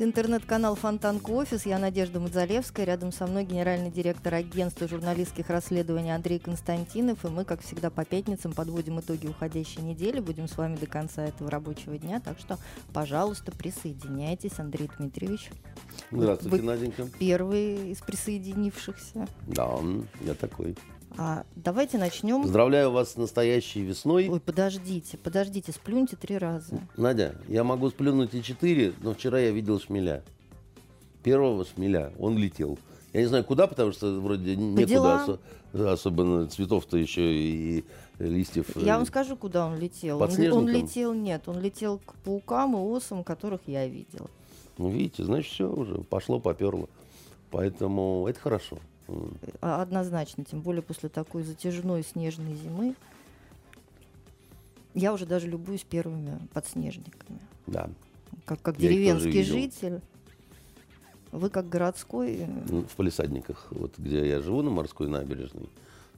Это интернет-канал Фонтанка Офис. Я Надежда Мадзалевская. Рядом со мной генеральный директор агентства журналистских расследований Андрей Константинов. И мы, как всегда, по пятницам подводим итоги уходящей недели. Будем с вами до конца этого рабочего дня. Так что, пожалуйста, присоединяйтесь, Андрей Дмитриевич. Здравствуйте, Вы Наденька. Первый из присоединившихся. Да, я такой. А давайте начнем. Поздравляю вас с настоящей весной. Ой, подождите, подождите, сплюньте три раза. Надя, я могу сплюнуть и четыре, но вчера я видел шмеля. Первого шмеля, он летел. Я не знаю куда, потому что вроде некуда делам. осо- особенно цветов-то еще и листьев. Я э, вам скажу, куда он летел. Он, он летел, нет, он летел к паукам и осам, которых я видела. Ну, видите, значит, все уже пошло, поперло. Поэтому это хорошо. А- Однозначно, тем более после такой затяжной снежной зимы. Я уже даже любуюсь первыми подснежниками. Да. Как, как Я деревенский житель. Вы как городской. э, Ну, В палисадниках, вот где я живу, на морской набережной.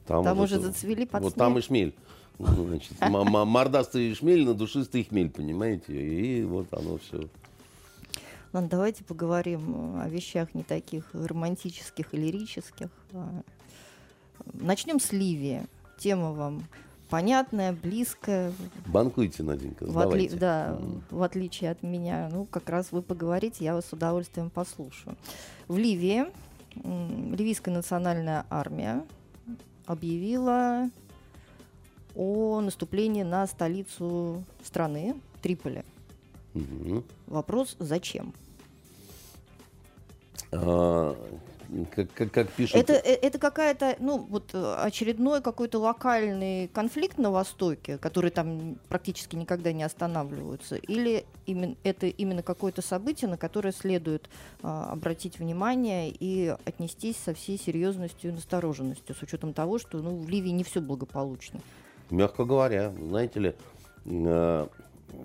Там, Там уже э, зацвели под Вот снег. там и шмель. Ну, Значит, мордастый шмель на душистый хмель, понимаете? И вот оно все. Ладно, давайте поговорим э, о вещах не таких романтических и лирических. А, Начнем с Ливии. Тема вам понятная, близкая, Банкуйте, Наденька, В, отли- да, М. в отличие от меня. Ну, как раз вы поговорите, я вас с удовольствием послушаю. В Ливии Ливийская национальная армия объявила о наступлении на столицу страны, Триполи. Мгм. Вопрос, зачем? А, как, как- как пишут... Это, э, это какая-то, ну, вот э, очередной какой-то локальный конфликт на Востоке, который там практически никогда не останавливаются, или именно, это именно какое-то событие, на которое следует а, обратить внимание и отнестись со всей серьезностью и настороженностью, с учетом того, что ну, в Ливии не все благополучно. Мягко говоря, знаете ли, э,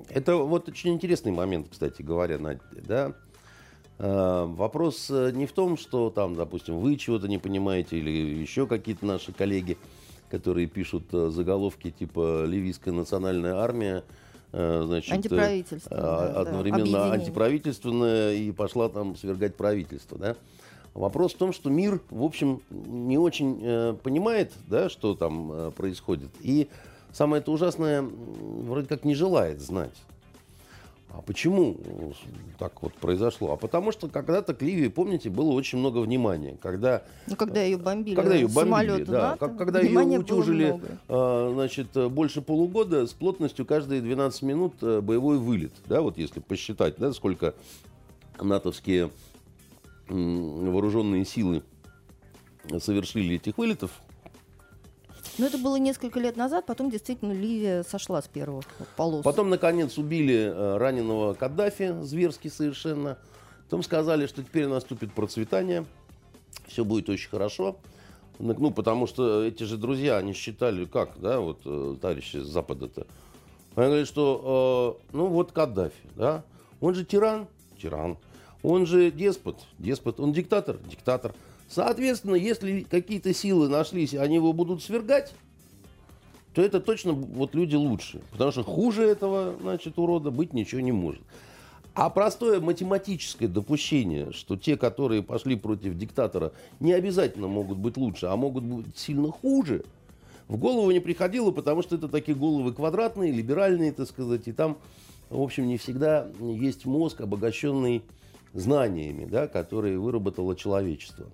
это вот очень интересный момент, кстати говоря, Надя, да. Э, Вопрос э, не в том, что там, допустим, вы чего-то не понимаете или еще какие-то наши коллеги, которые пишут э, заголовки типа «Ливийская национальная армия», э, значит, Антиправительственная, а, да, одновременно объединение. антиправительственная и пошла там свергать правительство, да. Вопрос в том, что мир, в общем, не очень э, понимает, да, что там э, происходит. И самое это ужасное, вроде как не желает знать. А почему так вот произошло? А потому что когда-то к Ливии, помните, было очень много внимания. Когда Ну, когда ее бомбили, когда ее бомбили, да, НАТО, как, когда ее утюжили, а, значит, больше полугода с плотностью каждые 12 минут э, боевой вылет, да, вот если посчитать, да, сколько натовские вооруженные силы совершили этих вылетов, Но это было несколько лет назад, потом действительно Ливия сошла с первых полос. Потом, наконец, убили э, раненого Каддафи, зверски совершенно. Потом сказали, что теперь наступит процветание, все будет очень хорошо. Ну, потому что эти же друзья, они считали, как, да, вот э, товарищи с Запада-то. Они говорят, что, э, ну, вот Каддафи, да, он же тиран, тиран. Он же деспот, деспот. Он диктатор, диктатор. Соответственно, если какие-то силы нашлись, они его будут свергать, то это точно вот люди лучше. Потому что хуже этого, значит, урода быть ничего не может. А простое математическое допущение, что те, которые пошли против диктатора, не обязательно могут быть лучше, а могут быть сильно хуже, в голову не приходило, потому что это такие головы квадратные, либеральные, так сказать, и там, в общем, не всегда есть мозг, обогащенный знаниями, да, которые выработало человечество.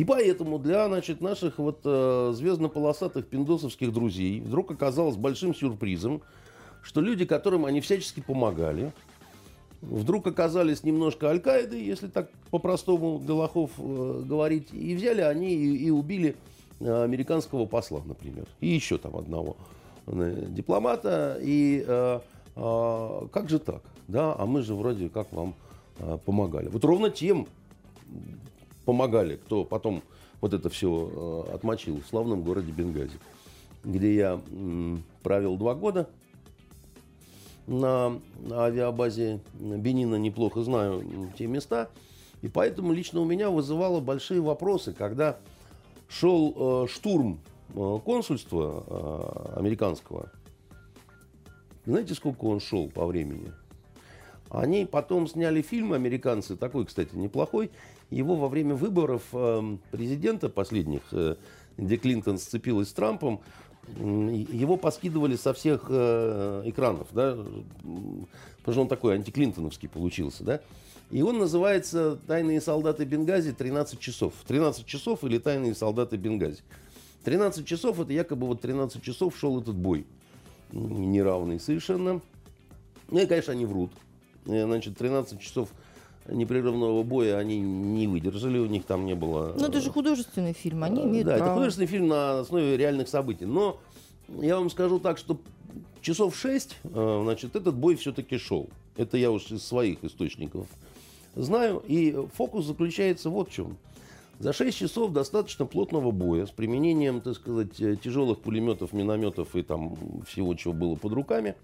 И поэтому для значит, наших вот, э, звездно-полосатых пиндосовских друзей вдруг оказалось большим сюрпризом, что люди, которым они всячески помогали, вдруг оказались немножко Аль-Каидой, если так по-простому для лохов э, говорить, и взяли они и, и убили э, американского посла, например, и еще там одного э, дипломата. И э, э, как же так? Да, а мы же вроде как вам а, помогали. Вот ровно тем помогали, кто потом вот это все а, отмочил в славном городе Бенгази, где я провел два года на авиабазе Бенина, неплохо знаю те места. И поэтому лично у меня вызывало большие вопросы, когда шел э, штурм э, консульства э, американского. Знаете, сколько он шел по времени? Они потом сняли фильм, американцы, такой, кстати, неплохой. Его во время выборов э, президента последних, э, где Клинтон сцепилась с Трампом, его поскидывали со всех э, экранов, да, потому что он такой антиклинтоновский получился, да. И он называется «Тайные солдаты Бенгази 13 часов». 13 часов или «Тайные солдаты Бенгази». 13 часов, это якобы вот 13 часов шел этот бой. Неравный совершенно. Ну и, конечно, они врут. Э, значит, 13 часов непрерывного боя они не выдержали, у них там не было... Ну, это же художественный фильм, они имеют Да, право. это художественный фильм на основе реальных событий. Но я вам скажу так, что часов 6, э, значит, этот бой все-таки шел. Это я уж из своих источников знаю. И фокус заключается вот в чем. За 6 часов достаточно плотного боя с применением, так сказать, э, тяжелых пулеметов, минометов и там всего, чего было под руками.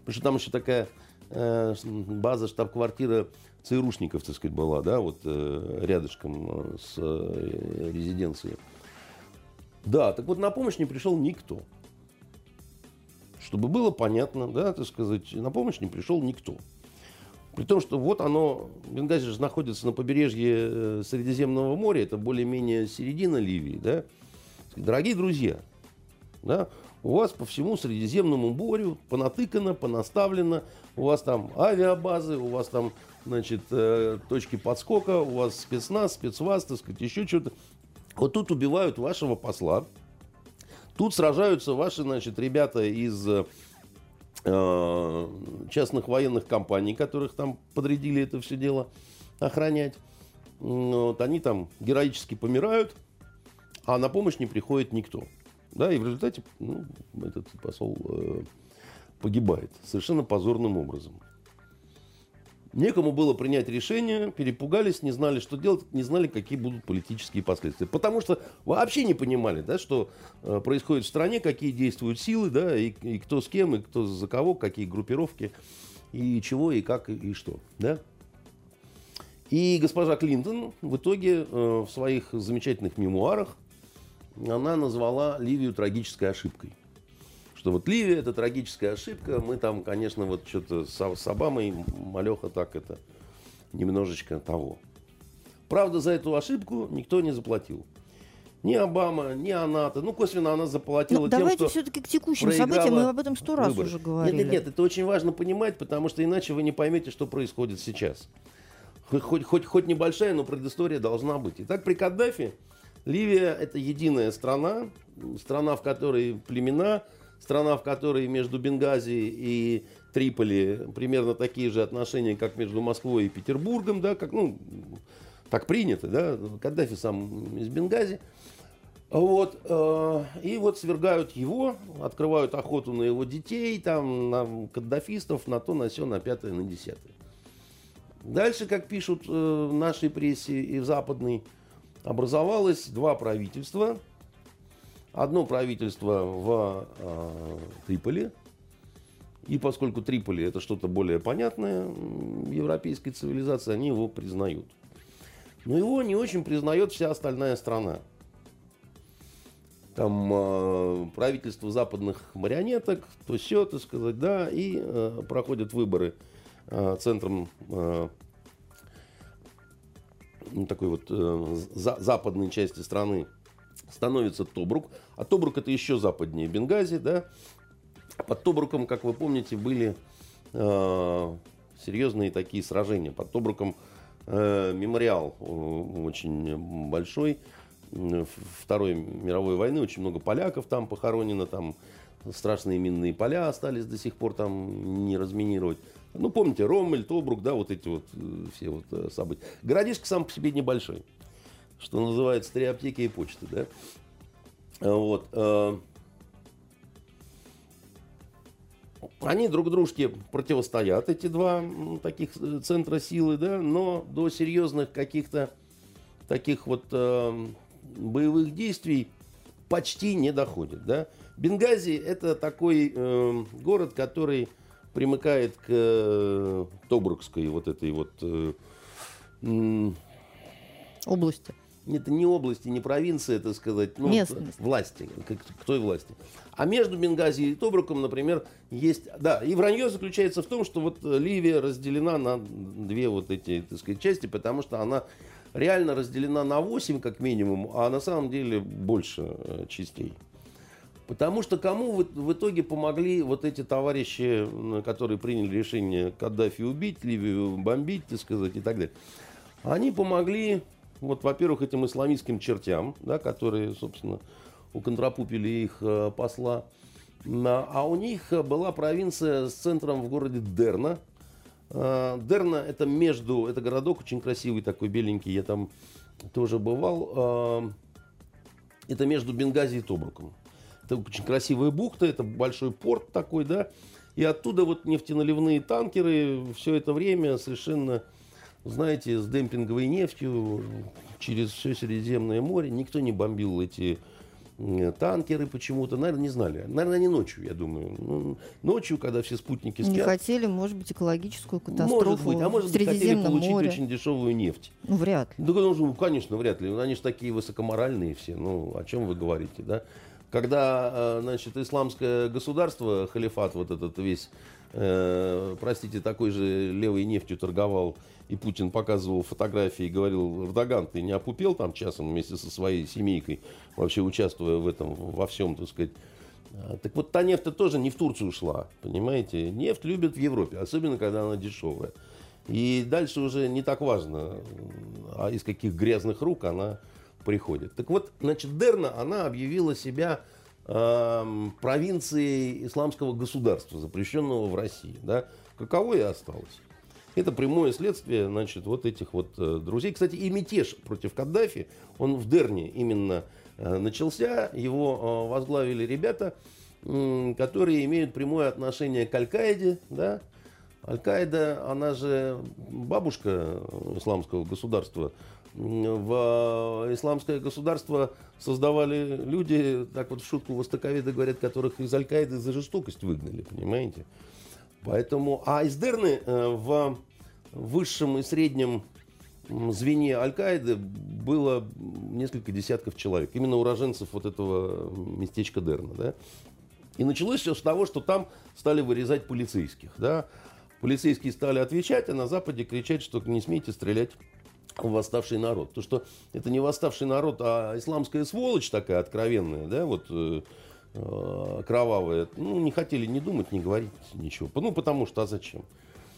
Потому что там еще такая э, база, штаб-квартира ЦРУшников, так сказать, была, да, вот э, рядышком э, с э, резиденцией. Да, так вот на помощь не пришел никто. Чтобы было понятно, да, так сказать, на помощь не пришел никто. При том, что вот оно, Бенгази же находится на побережье э, Средиземного моря, это более-менее середина Ливии, да. Дорогие друзья, да, у вас по всему Средиземному морю понатыкано, понаставлено, у вас там авиабазы, у вас там, значит, э, точки подскока, у вас спецназ, спецваз, так сказать, еще что-то. Вот тут убивают вашего посла, тут сражаются ваши, значит, ребята из э, частных военных компаний, которых там подрядили это все дело охранять. Вот, они там героически помирают, а на помощь не приходит никто. Да, и в результате ну, этот посол э, погибает совершенно позорным образом. Некому было принять решение, перепугались, не знали, что делать, не знали, какие будут политические последствия. Потому что вообще не понимали, да, что э, происходит в стране, какие действуют силы, да, и, и кто с кем, и кто за кого, какие группировки, и чего, и как, и, и что. Да? И госпожа Клинтон в итоге э, в своих замечательных мемуарах она назвала Ливию трагической ошибкой. Что вот Ливия это трагическая ошибка, мы там, конечно, вот что-то с, с Обамой, Малеха так это немножечко того. Правда, за эту ошибку никто не заплатил. Ни Обама, ни она. Ну, косвенно она заплатила Ну, тем, давайте что все-таки к текущим событиям. Мы об этом сто раз выборы. уже говорили. Нет, нет, нет, это очень важно понимать, потому что иначе вы не поймете, что происходит сейчас. Хоть, хоть, хоть, хоть небольшая, но предыстория должна быть. Итак, при Каддафе Ливия – это единая страна, страна, в которой племена, страна, в которой между Бенгази и Триполи примерно такие же отношения, как между Москвой и Петербургом, да, как, ну, так принято, да, Каддафи сам из Бенгази. Вот, э, и вот свергают его, открывают охоту на его детей, там, на каддафистов, на то, на все, на пятое, на десятое. Дальше, как пишут э, в нашей прессе и в западной, образовалось два правительства. Одно правительство в э, Триполи. И поскольку Триполи это что-то более понятное европейской цивилизации, они его признают. Но его не очень признает вся остальная страна. Там э, правительство западных марионеток, то все, так сказать, да, и э, проходят выборы э, центром э, ну, такой вот э, за, западной части страны становится Тобрук. А Тобрук это еще западнее Бенгази, да. Под Тобруком, как вы помните, были э, серьезные такие сражения. Под Тобруком э, мемориал э, очень большой. Второй мировой войны очень много поляков там похоронено, там страшные минные поля остались до сих пор там не разминировать. Ну, помните, Роммель, Тобрук, да, вот эти вот э, все вот э, события. Городишко сам по себе небольшой, что называется, три аптеки и почты, да. Вот. э, они друг дружке противостоят, эти два таких центра силы, да, но до серьезных каких-то таких вот э, боевых действий почти не доходит, да. Бенгази это такой э, город, который примыкает к э, Тобрукской вот этой вот э, области это не области, не провинции, это сказать, ну, Местность. власти, к, к той власти. А между Бенгази и Тобруком, например, есть, да, и вранье заключается в том, что вот Ливия разделена на две вот эти, так сказать, части, потому что она реально разделена на 8 как минимум, а на самом деле больше э, частей. Потому что кому в, в итоге помогли вот эти товарищи, которые приняли решение Каддафи убить, Ливию бомбить, так сказать, и так далее. Они помогли вот, во-первых, этим исламистским чертям, да, которые, собственно, уконтрапупили их э, посла. А у них была провинция с центром в городе Дерна. Э, Дерна это между, это городок очень красивый такой, беленький, я там тоже бывал. Э, это между Бенгази и Тобруком. Это очень красивая бухта, это большой порт такой, да. И оттуда вот нефтеналивные танкеры все это время совершенно знаете, с демпинговой нефтью через все Средиземное море. Никто не бомбил эти танкеры почему-то, наверное, не знали. Наверное, не ночью, я думаю. Ну, ночью, когда все спутники спят. Не хотели, может быть, экологическую катастрофу может быть, а может быть, хотели получить море. очень дешевую нефть. Ну, вряд ли. Ну, ну, конечно, вряд ли. Они же такие высокоморальные все. Ну, о чем вы говорите, да? Когда, э, значит, исламское государство, халифат вот этот весь, э, простите, такой же левой нефтью торговал и Путин показывал фотографии и говорил, Эрдоган, ты не опупел там часом вместе со своей семейкой, вообще участвуя в этом, во всем, так сказать. А, так вот, та нефть тоже не в Турцию ушла, понимаете? Нефть любят в Европе, особенно когда она дешевая. И дальше уже не так важно, а из каких грязных рук она приходит. Так вот, значит, Дерна, она объявила себя э, провинцией исламского государства, запрещенного в России. Да? Каково и осталось. Это прямое следствие, значит, вот этих вот э, друзей. Кстати, и мятеж против Каддафи, он в Дерне именно э, начался. Его э, возглавили ребята, э, которые имеют прямое отношение к Аль-Каиде, да. Аль-Каида, она же бабушка исламского государства. В э, исламское государство создавали люди, так вот в шутку востоковеды говорят, которых из Аль-Каиды за жестокость выгнали, понимаете? Поэтому, а из Дерны э, в высшем и среднем звене Аль-Каиды было несколько десятков человек. Именно уроженцев вот этого местечка Дерна. Да? И началось все с того, что там стали вырезать полицейских. Да? Полицейские стали отвечать, а на Западе кричать, что не смейте стрелять восставший народ. То, что это не восставший народ, а исламская сволочь такая откровенная, да, вот э, э, кровавая. Ну, не хотели ни думать, ни говорить ничего. Ну, потому что, а зачем?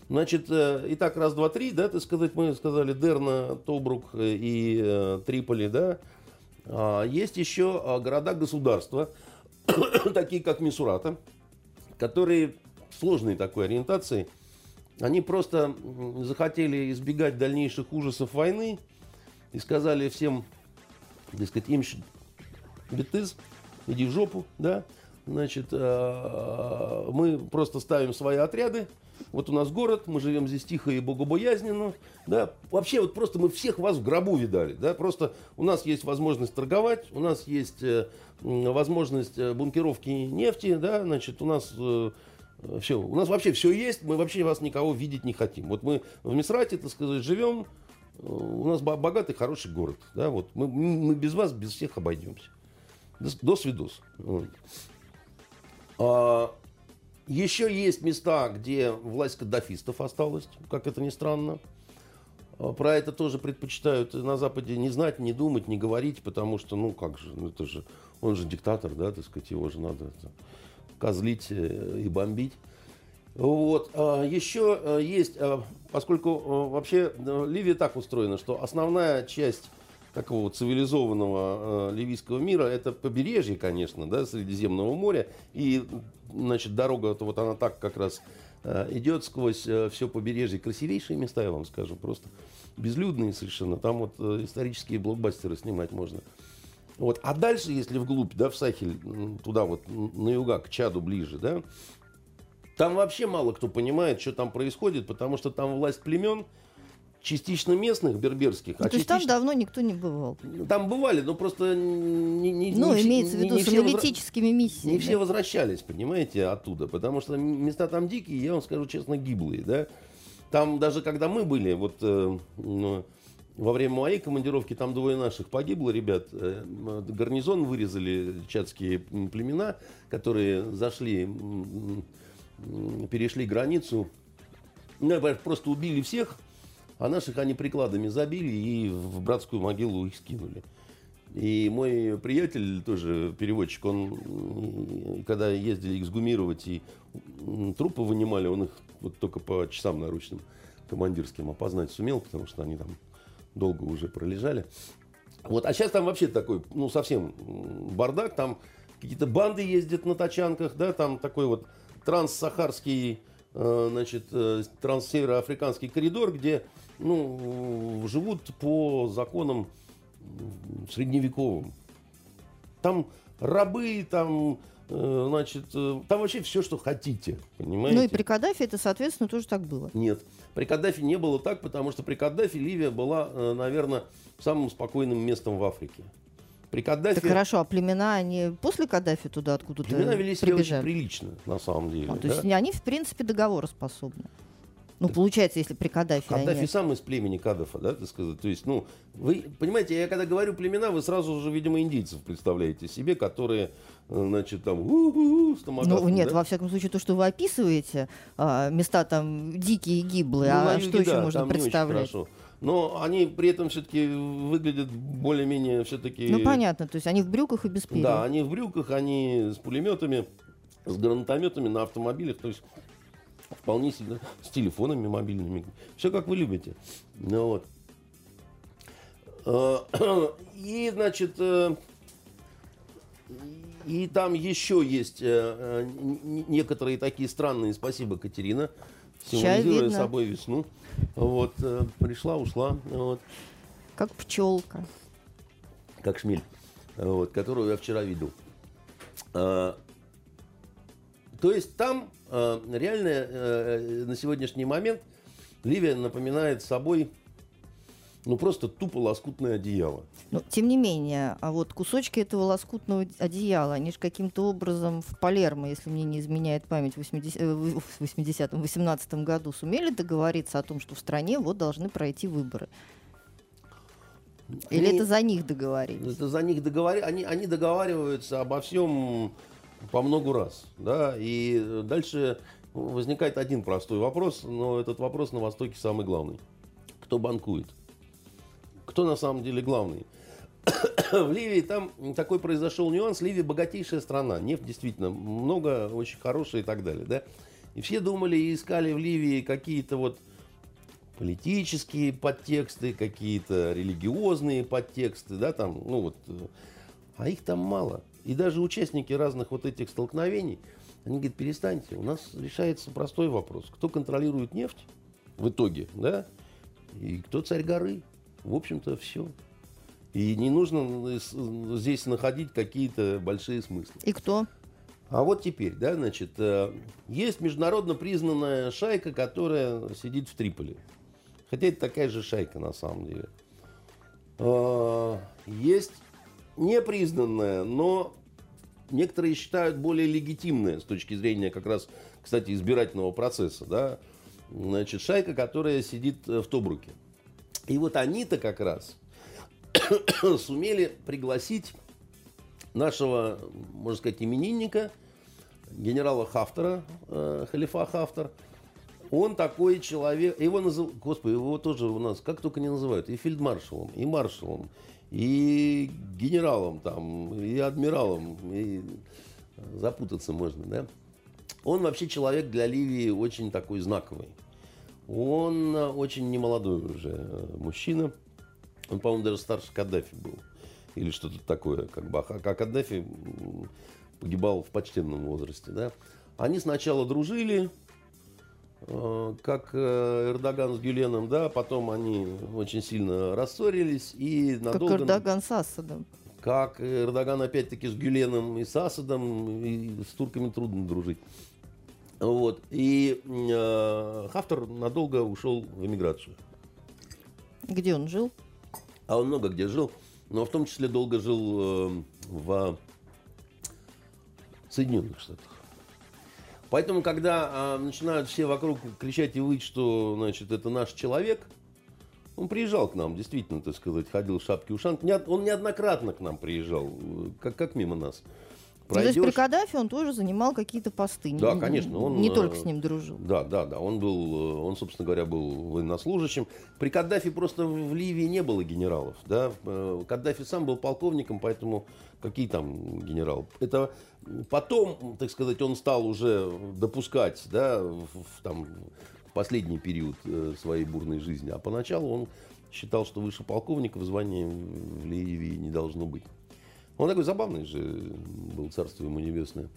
Значит, э, итак, раз, два, три, да, ты сказать, мы сказали Дерна, Тобрук и Триполи, да. А, есть еще а, города-государства, такие как Мисурата, которые сложной такой ориентации, они просто захотели избегать дальнейших ужасов войны и сказали всем, так им бетыз, иди в жопу, да, значит, мы просто ставим свои отряды, вот у нас город, мы живем здесь тихо и богобоязненно, да, вообще вот просто мы всех вас в гробу видали, да, просто у нас есть возможность торговать, у нас есть э, возможность э, бункеровки нефти, да, значит, у нас э, все, у нас вообще все есть, мы вообще вас никого видеть не хотим. Вот мы в Мисрате, так сказать, живем, э, у нас богатый, хороший город, да, вот мы, мы без вас, без всех обойдемся. До, до свидос. А, еще есть места, где власть каддафистов осталась, как это ни странно. А, про это тоже предпочитают на Западе не знать, не думать, не говорить, потому что, ну как же, ну, это же, он же диктатор, да, так сказать, его же надо это, козлить э, и бомбить. Вот. А, еще э, есть, а, поскольку э, вообще Ливия так устроена, что основная часть такого цивилизованного э, ливийского мира, это побережье, конечно, да, Средиземного моря. И, значит, дорога, вот она так как раз э, идет сквозь э, все побережье. Красивейшие места, я вам скажу, просто безлюдные совершенно. Там вот э, исторические блокбастеры снимать можно. Вот. А дальше, если вглубь, да, в Сахель, туда вот, на юга, к Чаду ближе, да, Там вообще мало кто понимает, что там происходит, потому что там власть племен, частично местных, берберских. Ну, а то есть частично... там давно никто не бывал. Там бывали, но просто не, не, Ну, не, имеется в не- виду не с все возра- аналитическими миссиями. Не все возвращались, понимаете, оттуда, потому что места там дикие, я вам скажу честно, гиблые, да. Там даже когда мы были, вот э, ну, во время моей командировки, там двое наших погибло, ребят, э, гарнизон вырезали чатские племена, которые зашли, перешли границу, ну, просто убили всех, а наших они прикладами забили и в братскую могилу их скинули. И мой приятель, тоже переводчик, он, когда ездили эксгумировать и трупы вынимали, он их вот только по часам наручным командирским опознать сумел, потому что они там долго уже пролежали. Вот, а сейчас там вообще такой, ну, совсем бардак, там какие-то банды ездят на тачанках, да, там такой вот транссахарский, э, значит, э, транссевероафриканский коридор, где, ну, живут по законам средневековым. Там рабы, там, значит, э, там вообще все, что хотите, понимаете? Ну и при Каддафе это, соответственно, тоже так было. Нет. При Каддафе не было так, потому что при Каддафе Ливия была, наверное, самым спокойным местом в Африке. При Каддафе Так хорошо, а племена, они после Каддафи туда откуда-то племена вели себя очень прибежали? прилично, на самом деле. А, то да. есть они, в принципе, договороспособны. Ну, получается, если при Каддафи Каддафи они... сам из племени Каддафа, да, так сказать. То есть, ну, вы понимаете, я когда говорю племена, вы сразу же, видимо, индийцев представляете себе, которые, э, значит, там, у-у-у, Ну, нет, да? во всяком случае, то, что вы описываете, а, места там дикие и гиблые, Ну, а юге, что еще да, можно представлять? хорошо. Но они при этом все-таки выглядят более-менее все-таки... Ну, понятно, то есть они в брюках и без перьев. Да, они в брюках, они с пулеметами, с гранатометами на автомобилях, то есть вполне себе с телефонами мобильными. Все как вы любите. Ну, вот. Э, И, значит, э, и там еще есть э, некоторые такие странные, спасибо, Катерина, символизируя собой весну. Вот, пришла, ушла. Вот Как пчелка. как шмель, вот, которую я вчера видел. То есть там реально э, на сегодняшний момент Ливия напоминает собой ну просто тупо лоскутное одеяло. Но, тем не менее, а вот кусочки этого лоскутного одеяла, они же каким-то образом в Палермо, если мне не изменяет память, в 80, э, в 80-м, 18 году сумели договориться о том, что в стране вот должны пройти выборы? Или Они- это за них договорились? Это за них договари... они, они договариваются обо всем по много раз. Да? И дальше возникает один простой вопрос, но этот вопрос на Востоке самый главный. Кто банкует? Кто на самом деле главный? В Ливии там такой произошел нюанс. Ливия богатейшая страна. Нефть действительно много, очень хорошая и так далее. Да? И все думали и искали в Ливии какие-то вот политические подтексты, какие-то религиозные подтексты, да, там, ну вот, а их там мало. И даже участники разных вот этих столкновений, они говорят, перестаньте, у нас решается простой вопрос. Кто контролирует нефть в итоге, да, и кто царь горы. В общем-то, все. И не нужно э, с- здесь находить какие-то большие смыслы. И кто? А вот теперь, да, значит, э, есть международно признанная шайка, которая сидит в Триполи. Хотя это такая же шайка на самом деле. Э, Есть непризнанная, но некоторые считают более легитимная с точки зрения как раз, кстати, избирательного процесса, да, значит, шайка, которая сидит э, в Тобруке. И вот они-то как раз сумели пригласить нашего, можно сказать, именинника, генерала Хафтера, э, халифа Хафтер. Он такой человек, его называют, господи, его тоже у нас, как только не называют, и фельдмаршалом, и маршалом, и генералом там, и адмиралом, и запутаться можно, да. Он вообще человек для Ливии очень такой знаковый. Он э, очень немолодой уже э, мужчина. Он, по-моему, даже старше Каддафи был. Или что-то такое. Как бы. А а Каддафи погибал в почтенном возрасте. Да? Они сначала дружили, как э, Эрдоган с Гюленом, да, потом они очень сильно рассорились и Как надолго... Эрдоган с Асадом. Как Эрдоган опять-таки с Гюленом и с Асадом, и с турками трудно дружить. Вот. И э, Хафтер надолго ушел в эмиграцию. Где он жил? А он много где жил, но в том числе долго жил э, в Соединенных Штатах. Поэтому, когда э, начинают все вокруг кричать и выть, что, значит, это наш человек, он приезжал к нам, действительно, так сказать, ходил в шапке ушанки. Он неоднократно к нам приезжал, э, как, как мимо нас. Пройдешь... Ну, то есть при Каддафе он тоже занимал какие-то посты. Да, не, конечно. Он, не только с ним дружил. Да, да, да. Он был, он, собственно говоря, был военнослужащим. При Каддафе просто в Ливии не было генералов. Да? Каддафи сам был полковником, поэтому какие там генералы? Это потом, так сказать, он стал уже допускать, да, в, в, там, в последний период э, своей бурной жизни. А поначалу он считал, что выше полковника в звании в Ливии не должно быть. Он такой забавный же был, царство ему небесное.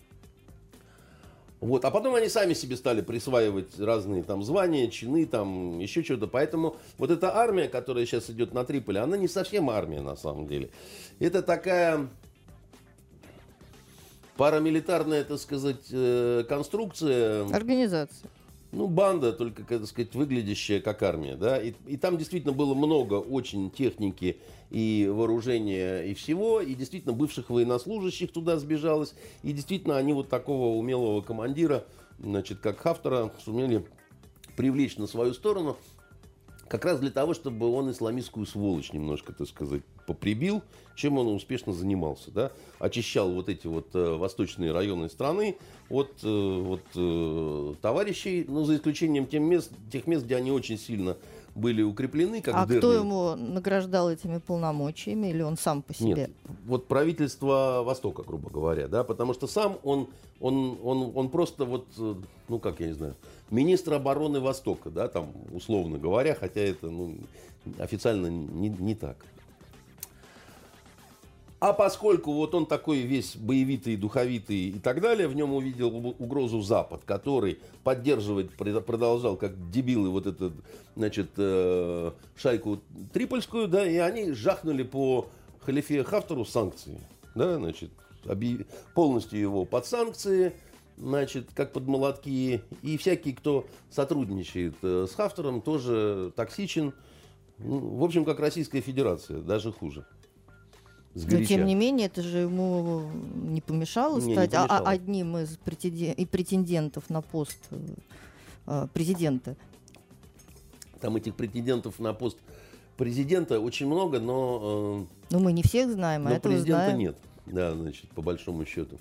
Вот. А потом они сами себе стали присваивать разные там звания, чины, там еще что-то. Поэтому вот эта армия, которая сейчас идет на Триполи, она не совсем армия на самом деле. Это такая парамилитарная, так сказать, э, конструкция. Организация ну, банда, только, так сказать, выглядящая как армия, да, и, и там действительно было много очень техники и вооружения и всего, и действительно бывших военнослужащих туда сбежалось, и действительно они вот такого умелого командира, значит, как Хафтера, сумели привлечь на свою сторону, как раз для того, чтобы он исламистскую сволочь немножко, так сказать, поприбил, чем он успешно занимался, да, очищал вот эти вот э, восточные районы страны от э, вот, э, товарищей, ну, за исключением тех мест, тех мест, где они очень сильно были укреплены, как А Дерни. кто ему награждал этими полномочиями, или он сам по себе? Нет, вот правительство Востока, грубо говоря, да, потому что сам он, он, он, он просто вот, э, ну, как я не знаю, министр обороны Востока, да, там, условно говоря, хотя это, ну, официально не, не так. А поскольку вот он такой весь боевитый, духовитый и так далее, в нем увидел угрозу Запад, который поддерживать продолжал как дебилы вот эту, значит, э, шайку трипольскую, да, и они жахнули по халифе Хафтару санкции, да, значит, полностью его под санкции, значит, как под молотки. И всякий, кто сотрудничает э, с Хафтером, тоже токсичен. Ну, в общем, как Российская Федерация, даже хуже. Но тем не менее, это же ему не помешало не, стать не а, а помешало. одним из претендентов на пост э, президента. Там этих претендентов на пост президента очень много, но... Э, ну, мы не всех знаем, а но президента знаем. нет, да, значит, по большому счету.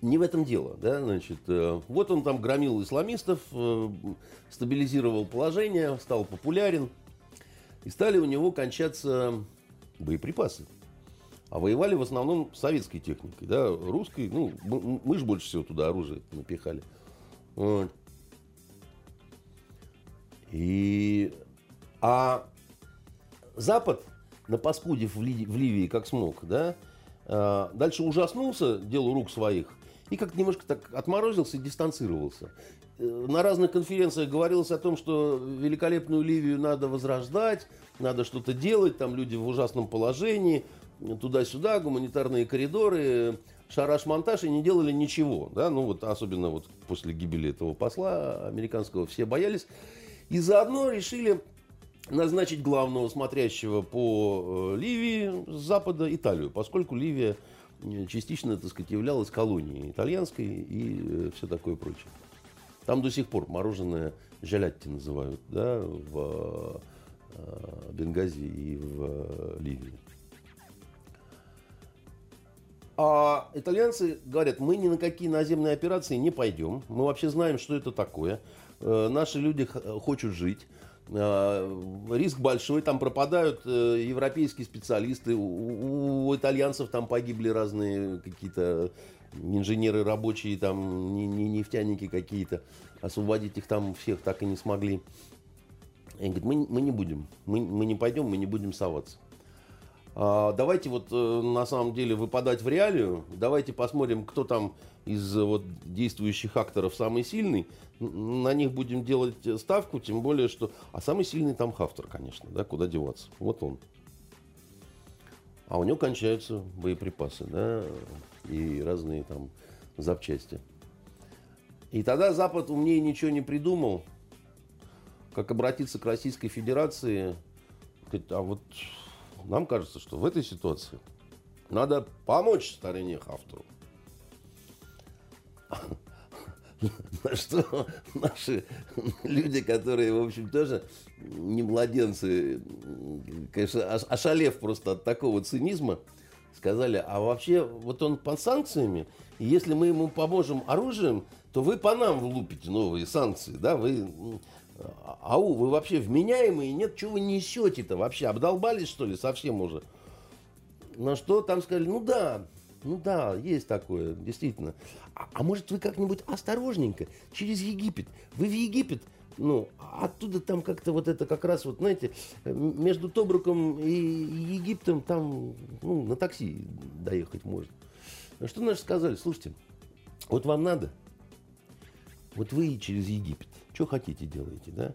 Не в этом дело, да, значит, э, вот он там громил исламистов, э, стабилизировал положение, стал популярен, и стали у него кончаться боеприпасы. А воевали в основном советской техникой, да, русской, ну, мы, же больше всего туда оружие напихали. И, а Запад, на напаскудив в, Ли, в Ливии как смог, да, а, дальше ужаснулся делу рук своих и как немножко так отморозился и дистанцировался. Э, на разных конференциях говорилось о том, что великолепную Ливию надо возрождать, надо что-то делать, там люди в ужасном положении, туда-сюда, гуманитарные коридоры, шараш-монтаж, и не делали ничего. Да? Ну, вот, особенно вот после гибели этого посла американского все боялись. И заодно решили назначить главного смотрящего по э, Ливии с запада Италию, поскольку Ливия э, частично, так сказать, являлась колонией итальянской и все такое прочее. Там до сих пор мороженое жалятти называют, да, в э, Бенгази и в э, Ливии. А итальянцы говорят, мы ни на какие наземные операции не пойдем. Мы вообще знаем, что это такое. Э, наши люди хотят жить. Риск большой, там пропадают европейские специалисты, у, у итальянцев там погибли разные какие-то инженеры рабочие, там, не, не нефтяники какие-то, освободить их там всех так и не смогли. И говорит, мы, мы не будем, мы, мы не пойдем, мы не будем соваться. А, давайте вот э, на самом деле выпадать в реалию, давайте посмотрим, кто там из вот, действующих акторов самый сильный, на них будем делать ставку, тем более, что... А самый сильный там Хафтер, конечно, да, куда деваться, вот он. А у него кончаются боеприпасы, да, и разные там запчасти. И тогда Запад умнее ничего не придумал, как обратиться к Российской Федерации. А вот нам кажется, что в этой ситуации надо помочь стороне автору. На что наши люди, которые, в общем, тоже не младенцы, конечно, ошалев просто от такого цинизма, сказали, а вообще вот он под санкциями, и если мы ему поможем оружием, то вы по нам влупите новые санкции, да, вы... Ау, вы вообще вменяемые, нет, что вы несете-то вообще, обдолбались, что ли, совсем уже? На что там сказали, ну да, ну да, есть такое, действительно. А, а может вы как-нибудь осторожненько через Египет? Вы в Египет, ну, оттуда там как-то вот это как раз вот, знаете, между Тобруком и Египтом там, ну, на такси доехать можно. Что наши сказали? Слушайте, вот вам надо, вот вы через Египет, что хотите делаете, да?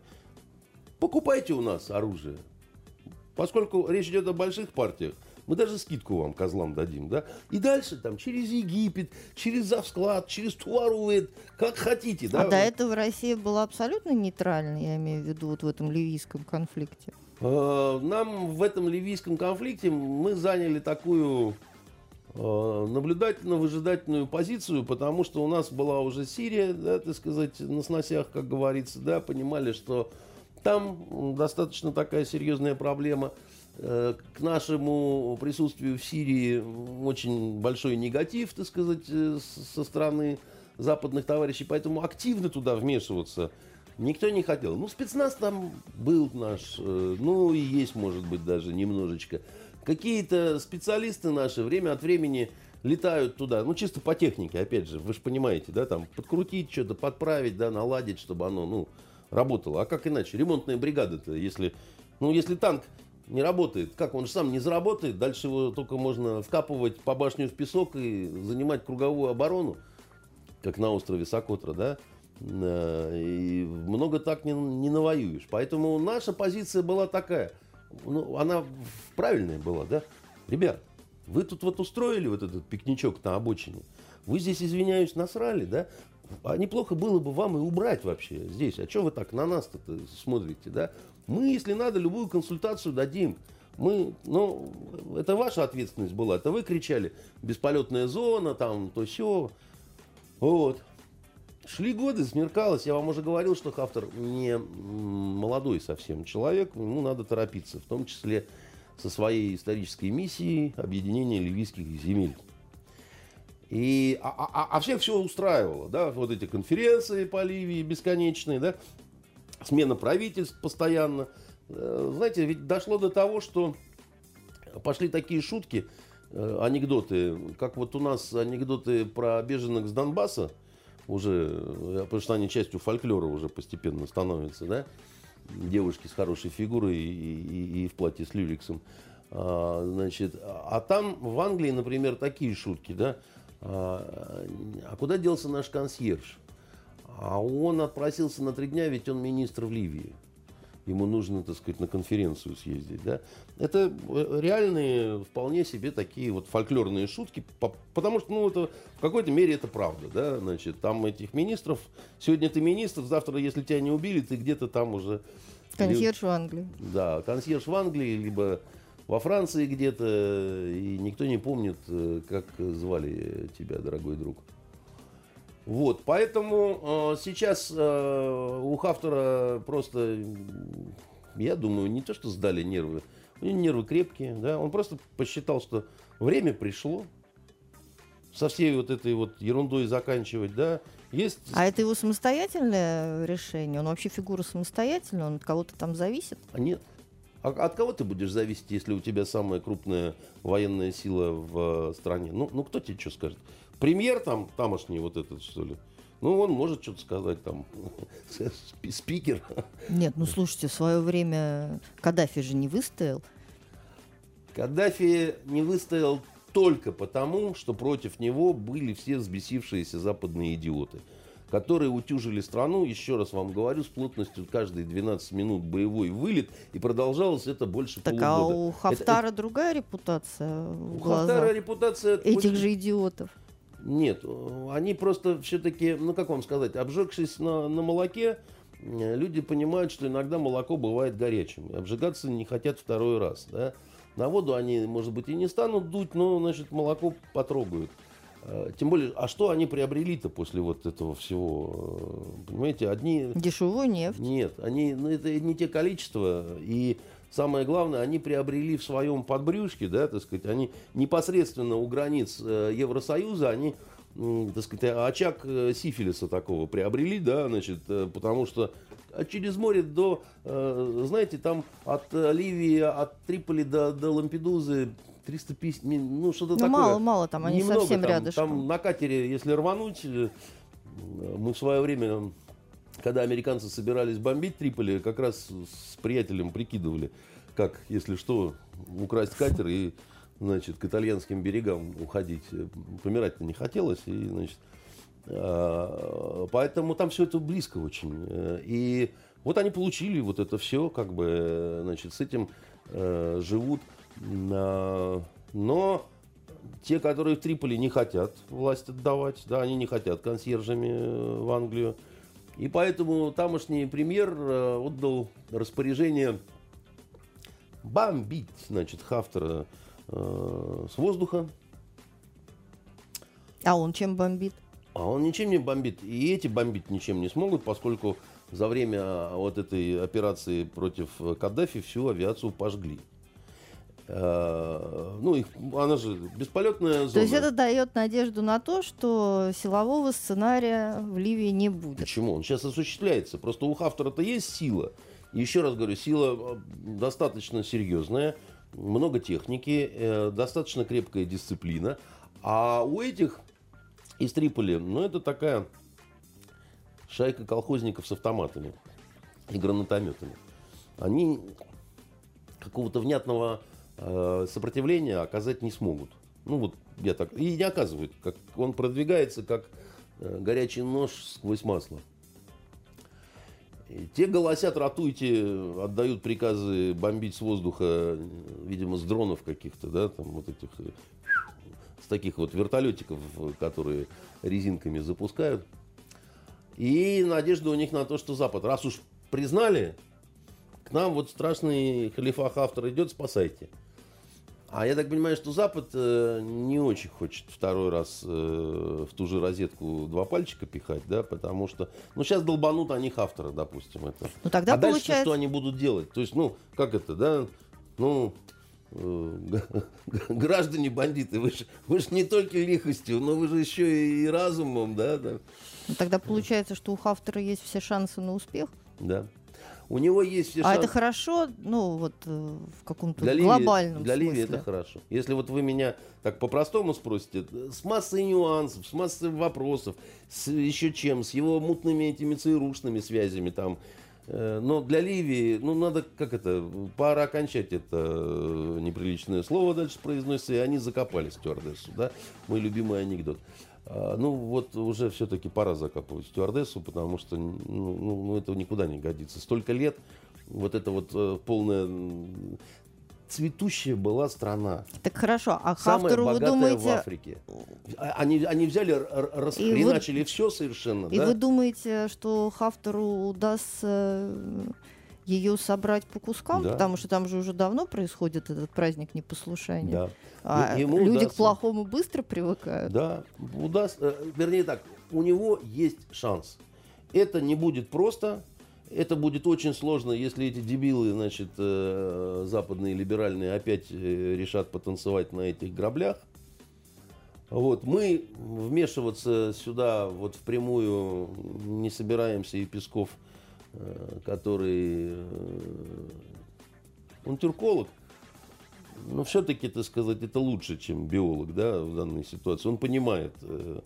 Покупайте у нас оружие. Поскольку речь идет о больших партиях, мы даже скидку вам, козлам, дадим, да? И дальше там через Египет, через Завсклад, через Туаруэт, как хотите, да? А до этого Россия была абсолютно нейтральной, я имею в виду, вот в этом ливийском конфликте. Э, нам в этом ливийском конфликте мы заняли такую э, наблюдательно-выжидательную позицию, потому что у нас была уже Сирия, да, так сказать, на сносях, как говорится, да, понимали, что там достаточно такая серьезная проблема – к нашему присутствию в Сирии очень большой негатив, так сказать, э, со стороны западных товарищей, поэтому активно туда вмешиваться никто не хотел. Ну, спецназ там был наш, э, ну и есть, может быть, даже немножечко. Какие-то специалисты наши время от времени летают туда, ну, чисто по технике, опять же, вы же понимаете, да, там, подкрутить что-то, подправить, да, наладить, чтобы оно, ну, работало. А как иначе? Ремонтная бригада-то, если, ну, если танк не работает. Как, он же сам не заработает, дальше его только можно вкапывать по башню в песок и занимать круговую оборону, как на острове Сокотра, да? Э, и много так не, не навоюешь. Поэтому наша позиция была такая, ну, она правильная была, да? Ребят, вы тут вот устроили вот этот пикничок на обочине, вы здесь, извиняюсь, насрали, да? А неплохо было бы вам и убрать вообще здесь. А что вы так на нас-то смотрите, да? Мы, если надо, любую консультацию дадим. Мы, ну, это ваша ответственность была. Это вы кричали, бесполетная зона, там, то все. Вот. Шли годы, смеркалось. Я вам уже говорил, что автор не молодой совсем человек. Ему надо торопиться. В том числе со своей исторической миссией объединения ливийских земель. И, а, а, а всех все устраивало, да, вот эти конференции по Ливии бесконечные, да, смена правительств постоянно. Э, знаете, ведь дошло до того, что пошли такие шутки, э, анекдоты, как вот у нас анекдоты про беженных с Донбасса, уже, э, потому что они частью фольклора уже постепенно становятся, да, девушки с хорошей фигурой и, и, и в платье с люликсом. А, значит, а там в Англии, например, такие шутки, да, а, а куда делся наш консьерж? А он отпросился на три дня, ведь он министр в Ливии. Ему нужно, так сказать, на конференцию съездить. Да? Это э, реальные, вполне себе такие вот фольклорные шутки, потому что, ну, это в какой-то мере это правда. Да? Значит, там этих министров, сегодня ты министр, завтра, если тебя не убили, ты где-то там уже... Консьерж в Англии. Да, консьерж в Англии, либо во Франции где-то, и никто не помнит, э, как звали тебя, дорогой друг. Вот, поэтому э, сейчас э, у Хафтера просто, я думаю, не то, что сдали нервы, у него нервы крепкие, да, он просто посчитал, что время пришло, со всей вот этой вот ерундой заканчивать, да, есть... А это его самостоятельное решение? Он вообще фигура самостоятельная? Он от кого-то там зависит? А нет. А от кого ты будешь зависеть, если у тебя самая крупная военная сила в стране? Ну, ну кто тебе что скажет? Премьер там, тамошний вот этот, что ли? Ну, он может что-то сказать там, спикер. Нет, ну слушайте, в свое время Каддафи же не выстоял. Каддафи не выстоял только потому, что против него были все взбесившиеся западные идиоты, которые утюжили страну, еще раз вам говорю, с плотностью каждые 12 минут боевой вылет, и продолжалось это больше так полугода. а у Хафтара это, другая репутация? У Хафтара репутация... Этих же идиотов. Нет, они просто все-таки, ну как вам сказать, обжегшись на, на молоке, люди понимают, что иногда молоко бывает горячим. И обжигаться не хотят второй раз. Да? На воду они, может быть, и не станут дуть, но, значит, молоко потрогают. Э, тем более, а что они приобрели-то после вот этого всего? Э, понимаете, одни... Дешевую нефть. Нет, они, ну, это не те количества. И самое главное, они приобрели в своем подбрюшке, да, так сказать, они непосредственно у границ э, Евросоюза, они так сказать, очаг сифилиса такого приобрели, да, значит, потому что через море до, знаете, там от Ливии, от Триполи до, до Лампедузы 350, ну что-то ну, такое. мало, мало, там они Немного, совсем там, рядышком. Там на катере, если рвануть, э, мы в свое время, когда американцы собирались бомбить Триполи, как раз с приятелем прикидывали, как, если что, украсть катер и, значит, к итальянским берегам уходить. Помирать-то не хотелось, и, значит, а, поэтому там все это близко очень. И вот они получили вот это все, как бы, значит, с этим э, живут. Но те, которые в Триполи не хотят власть отдавать, да, они не хотят консьержами э, в Англию. И поэтому тамошний премьер э, отдал распоряжение бомбить, значит, Хафтера э, с воздуха. А он чем бомбит? А он ничем не бомбит. И эти бомбить ничем не смогут, поскольку за время вот этой операции против Каддафи всю авиацию пожгли. Э, ну, их, она же бесполетная зона. То есть это дает надежду на то, что силового сценария в Ливии не будет. Почему? Он сейчас осуществляется. Просто у Хафтера-то есть сила. еще раз говорю, сила э, достаточно серьезная, много техники, э, достаточно крепкая дисциплина. А у этих из Триполи, ну, это такая шайка колхозников с автоматами и гранатометами. Они какого-то внятного сопротивления оказать не смогут. Ну вот я так и не оказывают, как он продвигается как э, горячий нож сквозь масло. И те голосят, ратуйте, отдают приказы бомбить с воздуха, видимо, с дронов каких-то, да, там вот этих, э, с таких вот вертолетиков, которые резинками запускают. И надежда у них на то, что Запад, раз уж признали, к нам вот страшный халифа Хафтер идет, спасайте. А я так понимаю, что Запад э, не очень хочет второй раз э, в ту же розетку два пальчика пихать, да, потому что, ну, сейчас долбанут они Хафтера, допустим, это. Ну, тогда а получается... дальше что они будут делать? То есть, ну, как это, да, ну, э, граждане бандиты, вы же вы ж не только лихостью, но вы же еще и разумом, да, да. Ну, тогда получается, что у Хафтера есть все шансы на успех? Да. У него есть все А шансы. это хорошо, ну вот э, в каком-то для глобальном Ливии, Для смысле. Ливии это хорошо. Если вот вы меня так по-простому спросите, с массой нюансов, с массой вопросов, с еще чем, с его мутными этими ЦРУшными связями там, э, но для Ливии, ну, надо, как это, пора окончать это э, неприличное слово дальше произносится, и они закопали стюардессу, да, мой любимый анекдот. А, ну, вот уже все-таки пора закапывать стюардессу, потому что ну, ну, ну, это никуда не годится. Столько лет вот это вот э, полная цветущая была страна. Так хорошо, а Самая Хафтеру вы думаете... в Африке. А, они, они взяли, расхреначили вы... все совершенно. И да? вы думаете, что Хафтеру удастся ее собрать по кускам, да. потому что там же уже давно происходит этот праздник непослушания. Да. А Ему люди удастся... к плохому быстро привыкают. Да, удастся, э, вернее так, у него есть шанс. Это не будет просто, это будет очень сложно, если эти дебилы, значит, э, западные либеральные опять э, решат потанцевать на этих граблях. Вот, мы вмешиваться сюда вот впрямую не собираемся, и Песков – который, э, он тюрколог, но все-таки, так сказать, это лучше, чем биолог, да, в данной ситуации. Он понимает э,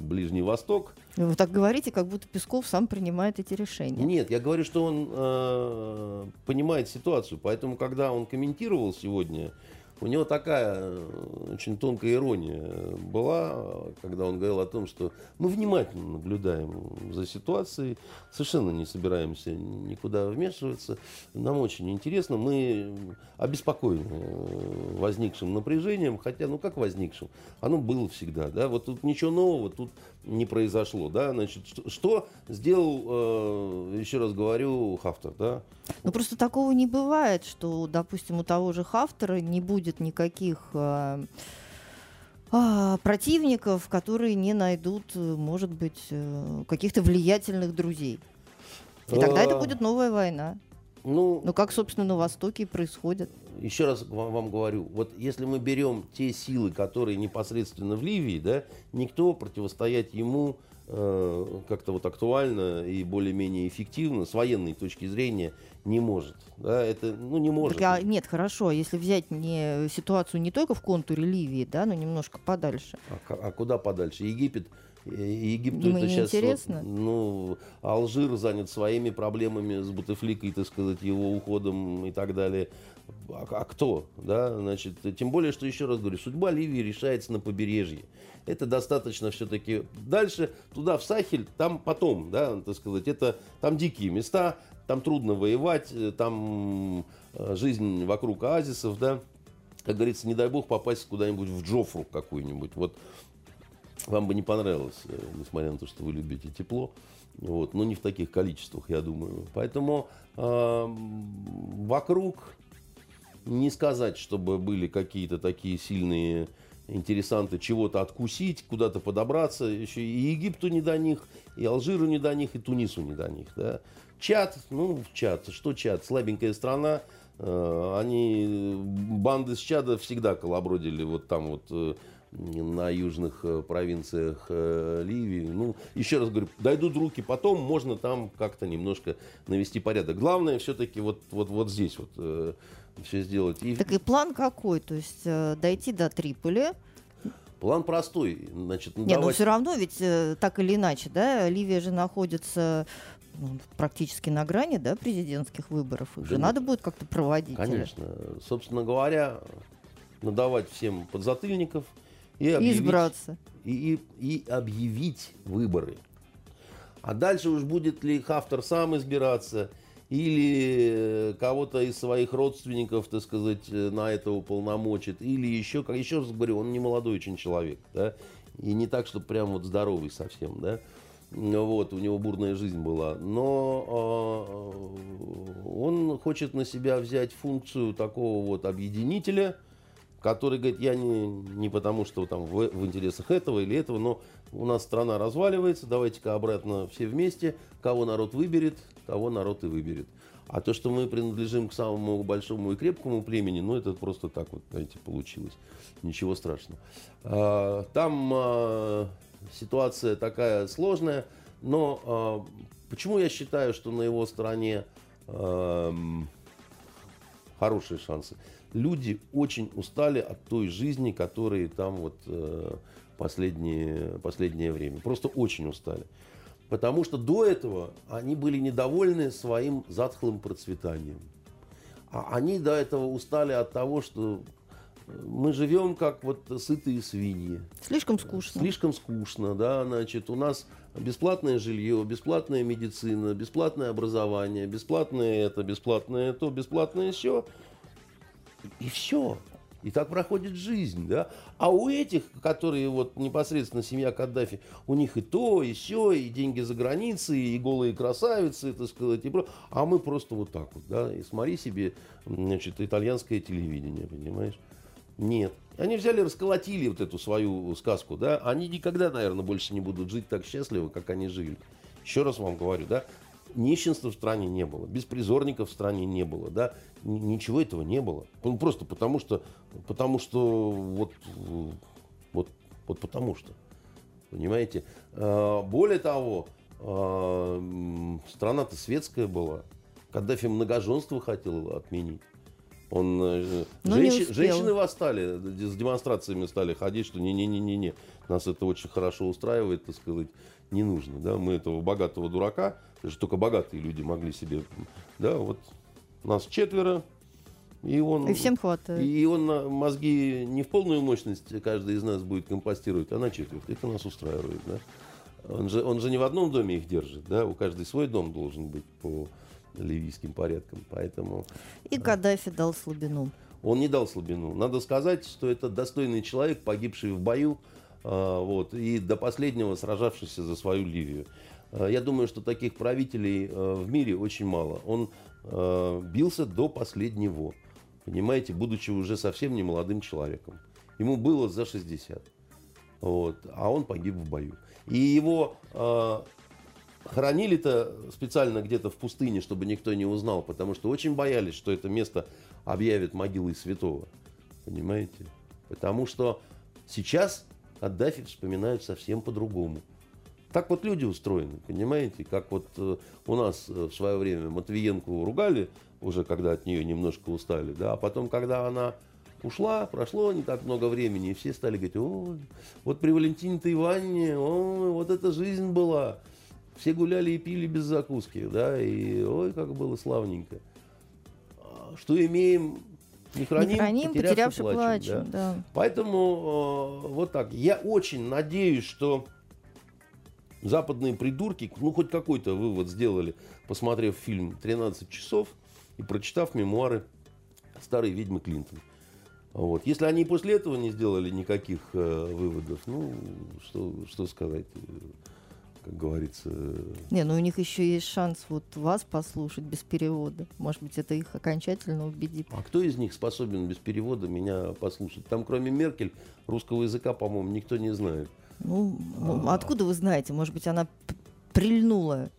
Ближний Восток. Вы так говорите, как будто Песков сам принимает эти решения. Нет, я говорю, что он э, понимает ситуацию. Поэтому, когда он комментировал сегодня у него такая э, очень тонкая ирония была, когда он говорил о том, что мы внимательно наблюдаем за ситуацией, совершенно не собираемся никуда вмешиваться. Нам очень интересно, мы обеспокоены э, возникшим напряжением, хотя, ну как возникшим? Оно было всегда, да, вот тут ничего нового тут не произошло, да, значит, что, что сделал, э, еще раз говорю, Хафтер, да? Ну просто такого не бывает, что, допустим, у того же Хафтера не будет никаких э, э, противников, которые не найдут, э, может быть, э, каких-то влиятельных друзей. И тогда это А, будет новая война. Ну, Ну как, собственно, на Востоке и происходит. еще раз вам, вам говорю, вот если мы берем те силы, которые непосредственно в Ливии, да, никто противостоять ему э, как-то вот актуально и более-менее эффективно с военной точки зрения не может. Да, это, ну, не может. Так, а, нет, хорошо, если взять не ситуацию не только в контуре Ливии, да, но немножко подальше. А, а куда подальше? Египет? Египту Ему это сейчас... интересно? ну, Алжир занят своими проблемами с Бутефликой, так сказать, его уходом и так далее. А, а кто? Да, значит, тем более, что, еще раз говорю, судьба Ливии решается на побережье. Это достаточно все-таки дальше, туда, в Сахель, там потом, да, так сказать, это там дикие места, там трудно воевать, э, там э, жизнь вокруг оазисов, да, как говорится, не дай бог попасть куда-нибудь в Джофру какую-нибудь. Вот вам бы не понравилось, э, несмотря на то, что вы любите тепло. Вот, но не в таких количествах, я думаю. Поэтому э, вокруг не сказать, чтобы были какие-то такие сильные интересанты чего-то откусить, куда-то подобраться. Еще и Египту не до них, и Алжиру не до них, и Тунису не до них. Да? Чад, ну, Чад, что Чад? Слабенькая страна. Э, Они, банды с Чада всегда колобродили вот там вот э, на южных э, провинциях э, Ливии. Ну, еще раз говорю, дойдут руки потом, можно там как-то немножко навести порядок. Главное все-таки вот, вот, вот здесь вот все сделать. И Так и план какой? То есть э, дойти до Триполи. план простой. Значит, ну, Не, ну давайте- все равно ведь э, так или иначе, да, Ливия же находится ну, практически на грани, да, президентских выборов. Их Да же нет. надо будет как-то проводить. э. Конечно. Собственно говоря, надавать всем подзатыльников и объявить, избраться. и, и- и объявить выборы. А дальше уж будет ли Хафтер сам избираться, или э, кого-то из своих родственников, так сказать, э, на это уполномочит, или еще, как еще раз говорю, он не молодой очень человек, да, и не так, что прям вот здоровый совсем, да, вот, у него бурная жизнь была, но э, он хочет на себя взять функцию такого вот объединителя, который говорит, я не, не потому, что там в, в интересах этого или этого, но у нас страна разваливается, давайте-ка обратно все вместе, кого народ выберет, того народ и выберет. А то, что мы принадлежим к самому большому и крепкому племени, ну, это просто так вот, знаете, получилось. Ничего страшного. А, Там а, ситуация такая сложная, но а, почему я считаю, что на его стороне хорошие шансы? Люди очень устали от той жизни, которые там вот э, последнее, последнее время. Просто очень устали. Потому что до этого они были недовольны своим затхлым процветанием. А они до этого устали от того, что мы живем как вот сытые свиньи. Слишком скучно. Слишком скучно, да, значит, у нас бесплатное жилье, бесплатная медицина, бесплатное образование, бесплатное это, бесплатное то, бесплатное все. И все. И так проходит жизнь, да. А у этих, которые вот непосредственно семья Каддафи, у них и то, и все, и деньги за границей, и голые красавицы, так сказать, и про... А мы просто вот так вот, да. И смотри себе, значит, итальянское телевидение, понимаешь? Нет. Они взяли, расколотили вот эту свою сказку, да. Они никогда, наверное, больше не будут жить так счастливо, как они жили. Еще раз вам говорю, да. Нищенства в стране не было, беспризорников в стране не было, да. Ничего этого не было. Ну, Просто потому что, потому что вот, вот, вот потому что. Понимаете? А, Более того, а, страна-то светская была. Каддафи многоженство хотел отменить. Он, э, Но женщи- женщины восстали, с демонстрациями стали ходить, что не-не-не-не-не, нас это очень хорошо устраивает, так сказать, не нужно, да, мы этого богатого дурака, это же только богатые люди могли себе, да, вот нас четверо, И, он, И всем хватает. и он на мозги не в полную мощность каждый из нас будет компостировать, а на четверть. Это нас устраивает, да? Он же, он же не в одном доме их держит, да? У каждой свой дом должен быть по ливийским порядкам. Поэтому И Каддафи дал слабину. он не дал слабину. Надо сказать, что это достойный человек, погибший в бою, вот, и до последнего сражавшийся за свою Ливию. А, Я думаю, что таких правителей а, в мире очень мало. Он а, бился до последнего, понимаете, будучи уже совсем не молодым человеком. Ему было за 60. Вот, а он погиб в бою. И его а, хоронили-то специально где-то в пустыне, чтобы никто не узнал, потому что очень боялись, что это место объявят могилой святого. Понимаете? Потому что сейчас Каддафи вспоминают совсем по-другому. Так вот люди устроены, понимаете? Как вот э, у нас э, в свое время Матвиенку ругали, уже когда от нее немножко устали, да, а потом, когда она ушла, прошло не так много времени, и все стали говорить, ой, вот при Валентине-то Ивановне, ой, вот эта жизнь была. Все гуляли и пили без закуски, да, и ой, как было славненько. А Что имеем, не храним, Не храним, потерявши потерявши плачем, плачем. да. Да. Поэтому э, вот так. Я очень надеюсь, что западные придурки, ну, хоть какой-то вывод сделали, посмотрев фильм «13 часов» и прочитав мемуары старой ведьмы Клинтон. Вот. Если они после этого не сделали никаких э, выводов, ну, что, что сказать, как говорится. Не, ну у них еще есть шанс вот вас послушать без перевода. Может быть, это их окончательно убедит. А кто из них способен без перевода меня послушать? Там, кроме Меркель, русского языка, по-моему, никто не знает. Ну, м, откуда вы знаете? Может быть, она прильнула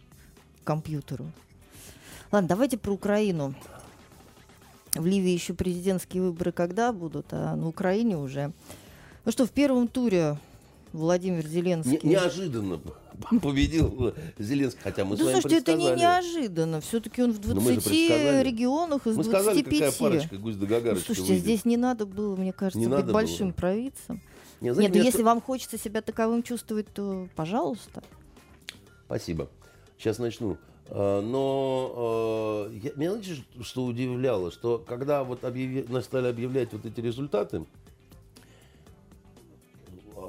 к компьютеру. Ладно, давайте про Украину. В Ливии еще президентские выборы когда будут, а на Украине уже. Ну что, в первом туре Владимир Не- Зеленский... неожиданно победил Зеленский, хотя мы да с вами слушайте, это не неожиданно. Все-таки он в Ну, мы же 20 предсказали. регионах из Мы сказали, 25. какая парочка гусь да Ну, слушайте, выйдет. здесь не надо было, мне кажется, Не быть большим было. провидцем. Не, знаете, Нет, ну меня если что- вам хочется себя таковым чувствовать, то пожалуйста. Спасибо. Сейчас начну. А, Но э, я- меня знаете, что удивляло, что когда вот объяви- нас стали объявлять вот эти результаты,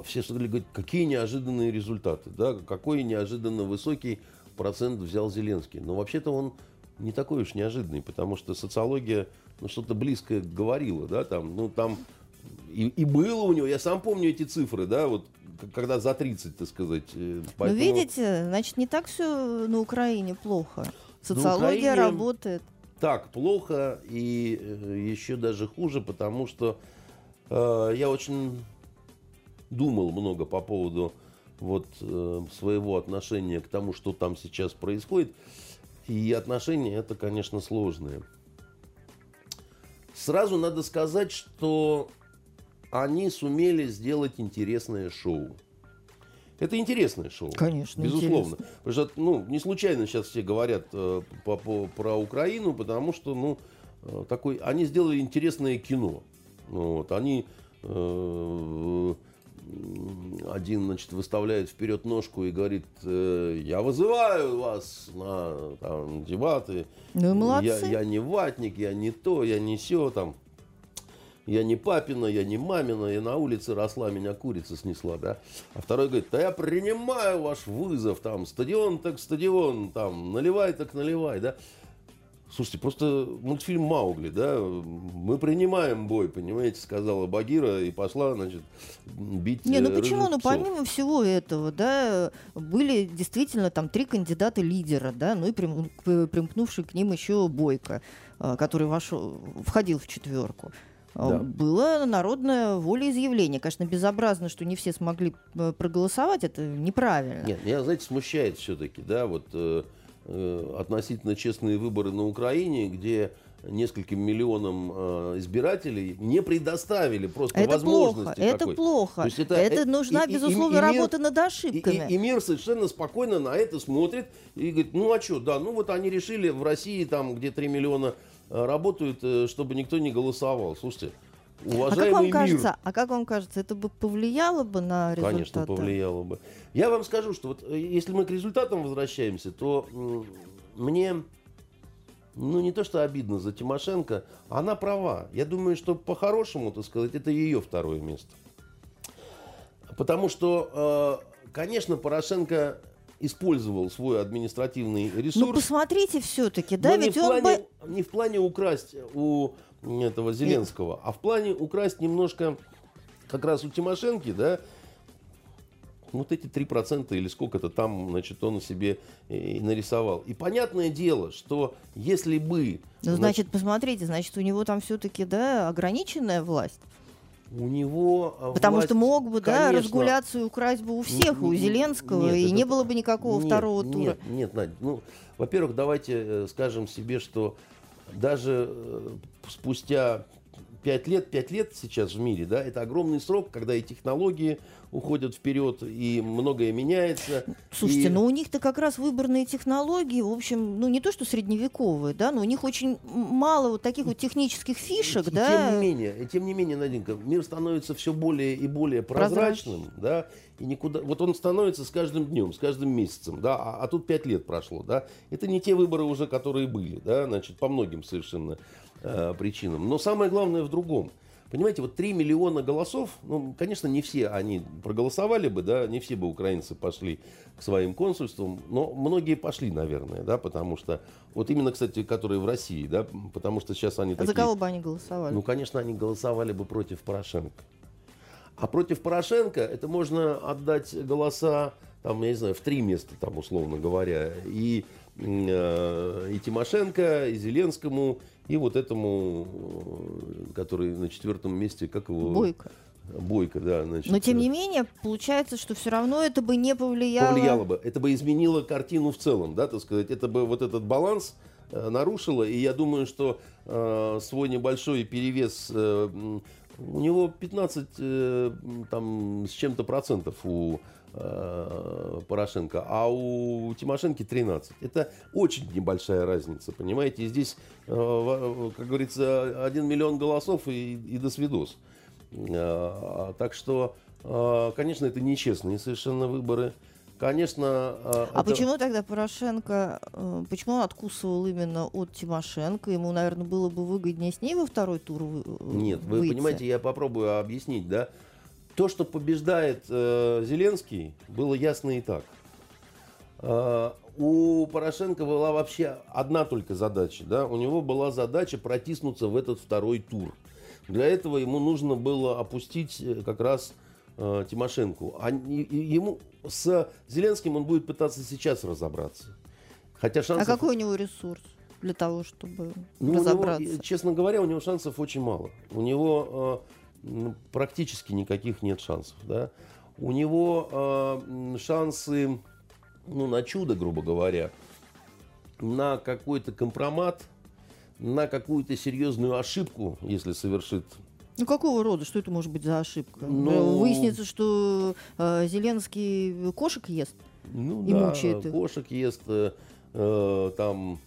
все стали говорить, какие неожиданные результаты, да, какой неожиданно высокий процент взял Зеленский. Но вообще-то он не такой уж неожиданный, потому что социология ну, что-то близкое говорила, да, там, ну, там и, и было у него, я сам помню эти цифры, да, вот когда за 30, так сказать. э, Ну, поэтому- видите, значит, не так все на Украине плохо. Социология Украине- работает. так плохо и э, еще даже хуже, потому что э, я очень думал много по поводу вот э, своего отношения к тому, что там сейчас происходит. И отношения это, конечно, сложные. Сразу надо сказать, что они сумели сделать интересное шоу. Это интересное шоу. Конечно, Безусловно. Потому что, ну, не случайно сейчас все говорят э, по- по- про Украину, потому что, ну, э, такой, они сделали интересное кино. Вот, они э, один, значит, выставляет вперед ножку и говорит, э, я вызываю вас на там, дебаты. Ну молодцы. Я, я не ватник, я не то, я не все там. Я не папина, я не мамина, я на улице росла, меня курица снесла, да. А второй говорит, да я принимаю ваш вызов, там, стадион так стадион, там, наливай так наливай, да. Слушайте, просто мультфильм Маугли, да, мы принимаем бой, понимаете, сказала Багира и пошла, значит, бить Не, ну э, почему? Ну помимо всего этого, да, были действительно там три кандидата лидера, да, ну и прим- к- примкнувший к ним еще Бойко, а, который вошел, входил в четверку. Да. Было народное волеизъявление. Конечно, безобразно, что не все смогли э, проголосовать, это неправильно. Нет, меня, знаете, смущает все-таки, да, вот э, э, относительно честные выборы на Украине, где нескольким миллионам э, избирателей не предоставили просто это плохо, возможности это какой. плохо. То есть это- это э, нужна, и- и- и- безусловно, и мир- работа над И, ошибками. и- и мир совершенно спокойно на это смотрит и говорит, ну а что, да, ну вот они решили в России, там, где 3 миллиона э, работают, э, чтобы никто не голосовал. Слушайте, А как уважаемый вам мир, кажется, а как вам кажется, это бы повлияло бы на результаты? Конечно, повлияло бы. Я вам скажу, что вот э, если мы к результатам возвращаемся, то мне ну, не то, что обидно за Тимошенко, она права. Я думаю, что по-хорошему, так сказать, это ее второе место. Потому что, э, конечно, Порошенко использовал свой административный ресурс. Ну, посмотрите все-таки, да, ведь не в, он... плане, бо- не в плане украсть у этого Зеленского, а в плане украсть немножко как раз у Тимошенки, да, вот эти 3% или сколько-то там, значит, он себе и нарисовал. И понятное дело, что если бы... Ну, значит, посмотрите, значит, у него там все-таки, да, ограниченная власть. у него а, Потому власть, что мог бы, да, конечно, разгуляться и украсть бы у всех, и у Зеленского, нет, и это- не было бы никакого нет, второго тура. Нет, нет, Надь, ну, во-первых, давайте э, скажем себе, что даже э, спустя 5 лет, 5 лет сейчас в мире, да, это огромный срок, когда и технологии уходят вперед, и многое меняется. Слушайте, и- ну у них-то как раз выборные технологии, в общем, ну не то что средневековые, да, но у них очень мало вот таких вот технических фишек, И да. Тем не менее, и тем не менее, Наденька, мир становится все более и более прозрачным, да, и никуда, вот он становится с каждым днем, с каждым месяцем, да, а, а тут пять лет прошло, да, это не те выборы уже, которые были, да, значит, по многим совершенно э, причинам. Но самое главное в другом. Понимаете, вот 3 миллиона голосов, ну, конечно, не все они проголосовали бы, да, не все бы украинцы пошли к своим консульствам, но многие пошли, наверное, да, потому что, вот именно, кстати, которые в России, да, потому что сейчас они А за такие... кого бы они голосовали? Ну, конечно, они голосовали бы против Порошенко. А против Порошенко это можно отдать голоса, там, я не знаю, в три места, там, условно говоря, и, э, и Тимошенко, и Зеленскому, и вот этому, э, который на четвертом месте, как его? Бойко. Бойко, да. Значит, Но тем э, не менее, получается, что все равно это бы не повлияло. повлияло бы. Это бы изменило картину в целом, да, так сказать. Это бы вот этот баланс э, нарушило. И я думаю, что э, свой небольшой перевес, э, у него 15 э, там, с чем-то процентов у э, Порошенко, а у Тимошенки 13. Это очень небольшая разница, понимаете? И здесь, э, как говорится, 1 миллион голосов и, и до свидос. Э, Так что, э, конечно, это нечестные совершенно выборы. Конечно, э, А это- почему тогда Порошенко, э, почему он откусывал именно от Тимошенко? Ему, наверное, было бы выгоднее с ней во второй тур вы- э, Нет, вы выйти. понимаете, я попробую объяснить, да. То, что побеждает э, Зеленский, было ясно и так. Э, у Порошенко была вообще одна только задача, да. У него была задача протиснуться в этот второй тур. Для этого ему нужно было опустить э, как раз э, Тимошенко. А ему с Зеленским он будет пытаться сейчас разобраться. Хотя А шансов какой у него ресурс для того, чтобы ну, него, разобраться? э, честно говоря, у него шансов очень мало. У него э, практически никаких нет шансов. Да? У него э, шансы ну, на чудо, грубо говоря, на какой-то компромат, на какую-то серьезную ошибку, если совершит. Ну какого рода? Что это может быть за ошибка? Ну- Выяснится, что э, Зеленский кошек ест. Ну И да, мучает их. кошек ест, э, э, там,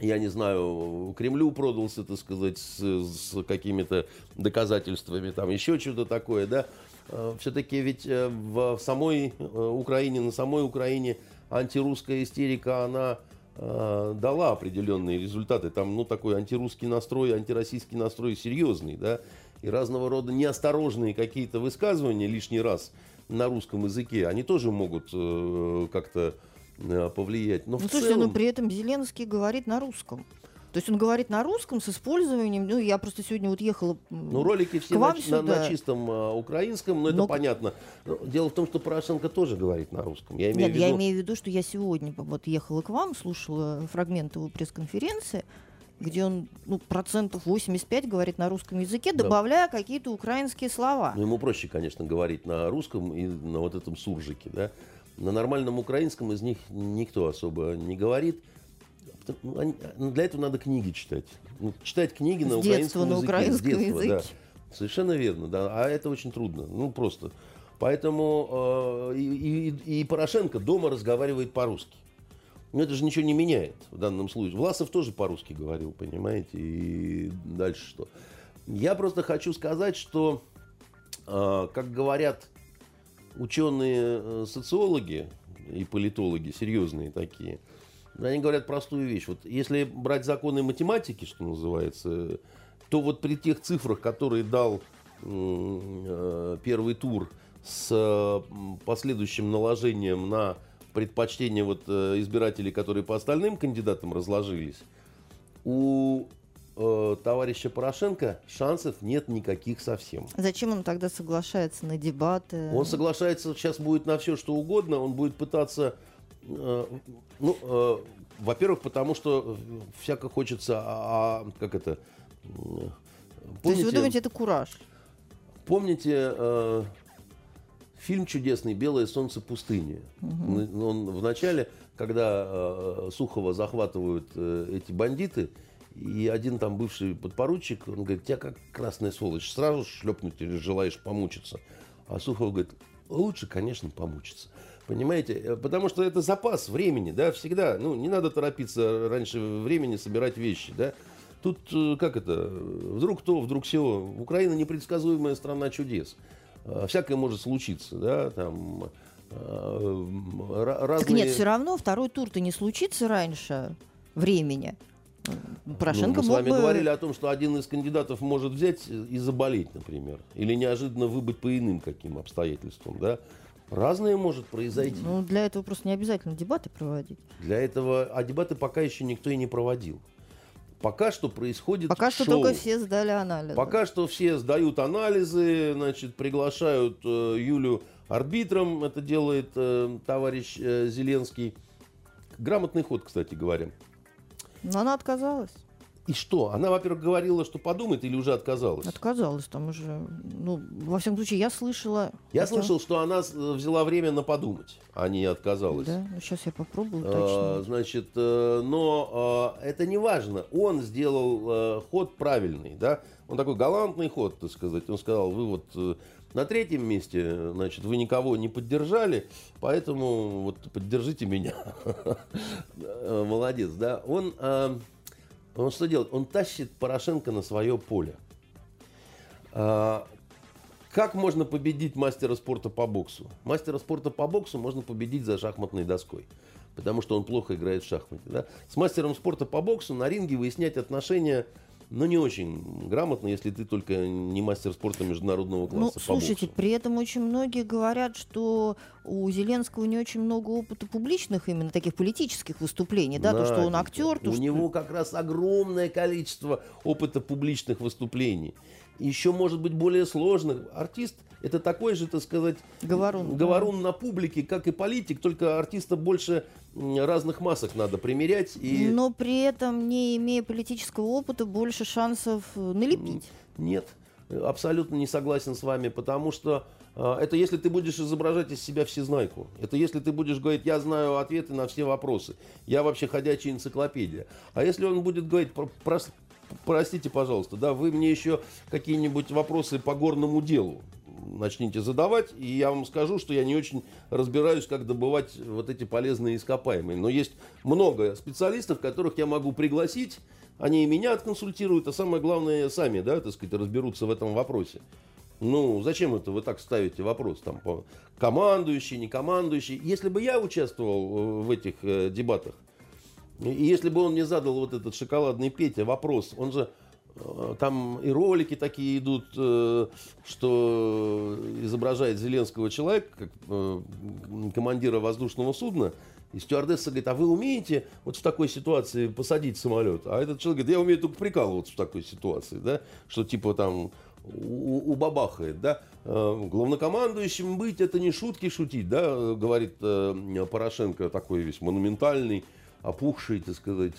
я не знаю, Кремлю продался, так сказать, с, с какими-то доказательствами, там еще что-то такое, да. Все-таки ведь э, в самой э, Украине, на самой Украине антирусская истерика, она э, дала определенные результаты. Там, ну, такой антирусский настрой, антироссийский настрой серьезный, да. И разного рода неосторожные какие-то высказывания лишний раз на русском языке, они тоже могут э, как-то э, повлиять. Но Ну, в слушайте, целом... но при этом Зеленский говорит на русском. То есть он говорит на русском с использованием, ну, я просто сегодня вот ехала... Ну, ролики все на, на- на сюда. чистом э, украинском, но это Но- понятно. Но дело в том, что Порошенко тоже говорит на русском. Я имею Нет, в виду... я имею в виду, что я сегодня вот ехала к вам, слушала фрагмент его пресс-конференции, где он ну, процентов 85 говорит на русском языке, Да. добавляя какие-то украинские слова. Ну, ему проще, конечно, говорить на русском и на вот этом суржике, да. На нормальном украинском из них никто особо не говорит. Ну, они- ну, для этого надо книги читать. Ну, читать книги на С детства украинском на языке. с украинском детства, да. языке. Совершенно верно, да. А это очень трудно. Ну, просто. Поэтому э, и, и- и Порошенко дома разговаривает по-русски. Но это же ничего не меняет в данном случае. Власов тоже по-русски говорил, понимаете, и дальше что. Я просто хочу сказать, что, э, как говорят ученые э, и политологи, серьезные такие, Они говорят простую вещь. Вот если брать законы математики, что называется, то вот при тех цифрах, которые дал э, первый тур с э, последующим наложением на предпочтение вот избирателей, которые по остальным кандидатам разложились, у э, товарища Порошенко шансов нет никаких совсем. Зачем он тогда соглашается на дебаты? Он соглашается сейчас будет на все, что угодно. Он будет пытаться, э, ну, э, во-первых, потому что всяко хочется, а, а как это? Помните, То есть вы думаете, это кураж? Помните э, фильм чудесный "Белое солнце пустыни"? Угу. Он в начале, когда э, Сухова захватывают э, эти бандиты, и один там бывший подпоручик, он говорит, тебя как красная сволочь, сразу шлепнуть или желаешь помучиться? А Сухов говорит, лучше, конечно, помучиться. Понимаете? Э, потому что это запас времени, да, всегда. Ну, не надо торопиться раньше времени собирать вещи, да. Тут, э, как это, вдруг то, вдруг все. Украина непредсказуемая страна чудес. Э, всякое может случиться, да, там разные... Так нет, все равно второй тур-то не случится раньше времени. Порошенко ну, мы с вами бы... говорили о том, что один из кандидатов может взять и заболеть, например, или неожиданно выбыть по иным каким обстоятельствам, да. Разное может произойти. Ну, для этого просто не обязательно дебаты проводить. Для этого, а дебаты пока еще никто и не проводил. Пока что происходит Пока что шоу. только все сдали анализы. Пока что все сдают анализы, значит, приглашают э, Юлю арбитром, это делает э, товарищ э, Зеленский. Грамотный ход, кстати говоря. Но она отказалась. И что? Она, во-первых, говорила, что подумает или уже отказалась? Отказалась там уже. Ну, во всяком случае, я слышала... Я хотя... слышал, что она взяла время на подумать, а не отказалась. Да, ну сейчас я попробую а, Значит, э, но а, это не важно. Он сделал а, ход правильный, да? Он такой галантный ход, так сказать. Он сказал, вы вот э, на третьем месте, значит, вы никого не поддержали, поэтому вот поддержите меня. Молодец, да? Он, а, он что делает? Он тащит Порошенко на свое поле. А, как можно победить мастера спорта по боксу? Мастера спорта по боксу можно победить за шахматной доской потому что он плохо играет в шахматы. Да? С мастером спорта по боксу на ринге выяснять отношения но не очень грамотно, если ты только не мастер спорта международного ну, класса. Ну, слушайте, боксу. при этом очень многие говорят, что у Зеленского не очень много опыта публичных, именно таких политических выступлений, да, да то, что он актер. То, у что... него как раз огромное количество опыта публичных выступлений. Еще, может быть, более сложных. Артист – это такой же, так сказать, говорун, говорун да. на публике, как и политик, только артиста больше разных масок надо примерять. И... Но при этом, не имея политического опыта, больше шансов э, налепить. Нет, абсолютно не согласен с вами, потому что э, это если ты будешь изображать из себя всезнайку. Это если ты будешь говорить, я знаю ответы на все вопросы. Я вообще ходячая энциклопедия. А если он будет говорить, про, про, простите, пожалуйста, да, вы мне еще какие-нибудь вопросы по горному делу начните задавать, и я вам скажу, что я не очень разбираюсь, как добывать вот эти полезные ископаемые. Но есть много специалистов, которых я могу пригласить, они и меня отконсультируют, а самое главное, сами, да, так сказать, разберутся в этом вопросе. Ну, зачем это вы так ставите вопрос? Там, по командующий, не командующий. Если бы я участвовал в этих э, дебатах, и если бы он мне задал вот этот шоколадный Петя вопрос, он же Э, там и ролики такие идут, э, что изображает Зеленского человек, как э, командира воздушного судна, и стюардесса говорит, а вы умеете вот в такой ситуации посадить самолет? А этот человек говорит, я умею только прикалываться в такой ситуации, да, что типа там убабахает, да. Главнокомандующим быть это не шутки шутить, да, говорит Порошенко, такой весь монументальный, опухший, так сказать,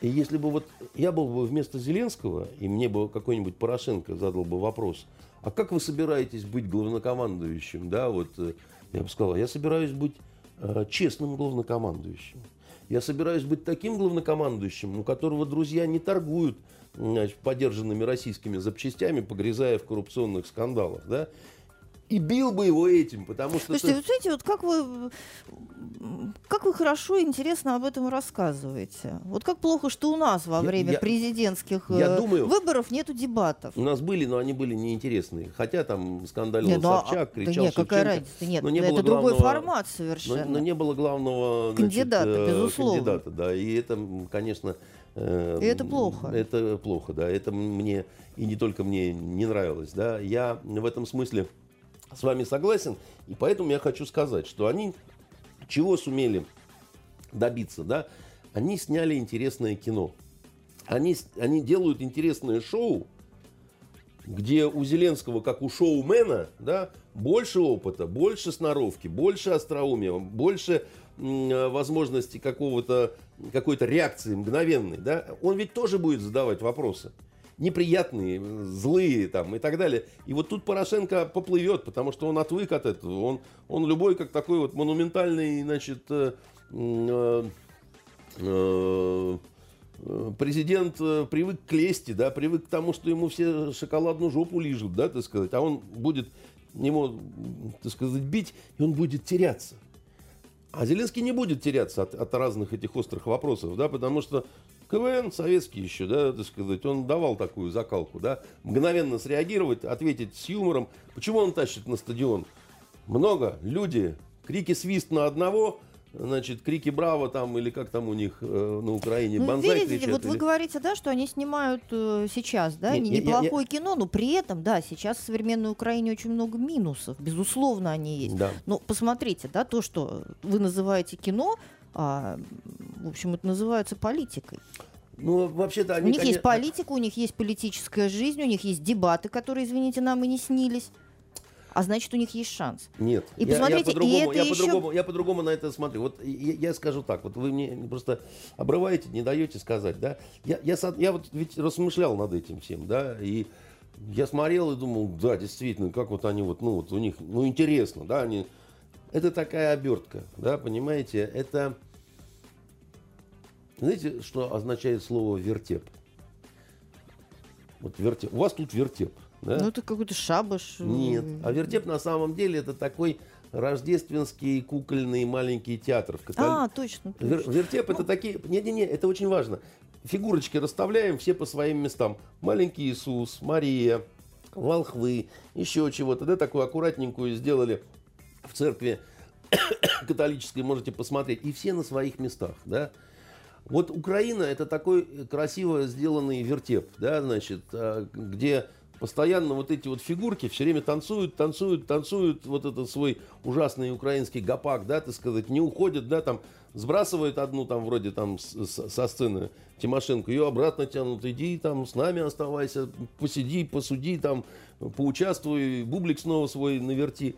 и если бы вот я был бы вместо Зеленского, и мне бы какой-нибудь Порошенко задал бы вопрос, а как вы собираетесь быть главнокомандующим, да, вот э, я бы сказал, я собираюсь быть э, честным главнокомандующим. Я собираюсь быть таким главнокомандующим, у которого друзья не торгуют значит, подержанными российскими запчастями, погрязая в коррупционных скандалах. Да? И бил бы его этим, потому что... Слушайте, вот знаете, вот как вы, как вы хорошо и интересно об этом рассказываете. Вот как плохо, что у нас во Я- время я- президентских я э, думаю- выборов нету дебатов. У нас были, но они были неинтересные. Хотя там скандалил Не, ну, а- Собчак, да кричал нет, какая Шевченко. разница? Нет, но не это другой формат Но, совершенно. но не было главного значит, Кандидата, э, безусловно. Кандидата, да. И это, конечно... э, И это плохо. Это плохо, да. Это мне, и не только мне, не нравилось, да. Я в этом смысле с вами согласен. И поэтому я хочу сказать, что они чего сумели добиться, да? Они сняли интересное кино. Они, они делают интересное шоу, где у Зеленского, как у шоумена, да, больше опыта, больше сноровки, больше остроумия, больше э, возможности какого-то, какой-то реакции мгновенной. Да? Он ведь тоже будет задавать вопросы. Неприятные, злые там и так далее. И вот тут Порошенко поплывет, потому что он отвык от этого. Он, он любой, как такой вот монументальный, значит, э, э, э, э, президент э, привык к лести, да, привык к тому, что ему все шоколадную жопу лижут, да, так сказать, а он будет ему, так сказать, бить, и он будет теряться. А Зеленский не будет теряться от, от разных этих острых вопросов, да, потому что КВН советский еще, да, так сказать, он давал такую закалку, да, мгновенно среагировать, ответить с юмором. Почему он тащит на стадион? Много, люди, крики свист на одного, значит, крики браво там, или как там у них э, на Украине, Ну, банзай видите, кричат. вот вы или- говорите, да, что они снимают э, сейчас, да, Не- не- я- я- неплохое кино, но при этом, да, сейчас в современной Украине очень много минусов, безусловно, они есть. Да. Но посмотрите, да, то, что вы называете кино, а, в общем, это называется политикой. Ну, вообще-то у они... них есть конечно- политика, у них есть политическая жизнь, у них есть дебаты, которые, извините, нам и не снились. А значит, у них есть шанс. Нет. И я, посмотрите, я и по-другому, это я, еще- по-другому, я по-другому на это смотрю. Вот я, я скажу так, вот вы мне просто обрываете, не даете сказать, да? Я, я, со- я вот ведь размышлял над этим всем, да, и я смотрел и думал, да, действительно, как вот они вот, ну вот у них, ну интересно, да, они... Это такая обертка, да, понимаете? Это, знаете, что означает слово вертеп? Вот вертеп. У вас тут вертеп, да? Ну, это какой-то шабаш. Нет. А вертеп на самом деле это такой рождественский кукольный маленький театр. В католи- А, точно. Вер- точно. Вертеп это такие... Не-не-не, это очень важно. Фигурочки расставляем все по своим местам. Маленький Иисус, Мария, волхвы, еще чего-то. Да, такую аккуратненькую сделали в церкви католической, можете посмотреть. И все на своих местах, да. Вот Украина это такой красиво сделанный вертеп, да, значит, а, где постоянно вот эти вот фигурки все время танцуют, танцуют, танцуют, вот этот свой ужасный украинский гопак, да, так сказать, не уходят, да, там, сбрасывают одну там вроде там со сцены Тимошенко, ее обратно тянут, иди там с нами оставайся, посиди, посуди там, поучаствуй, бублик снова свой наверти.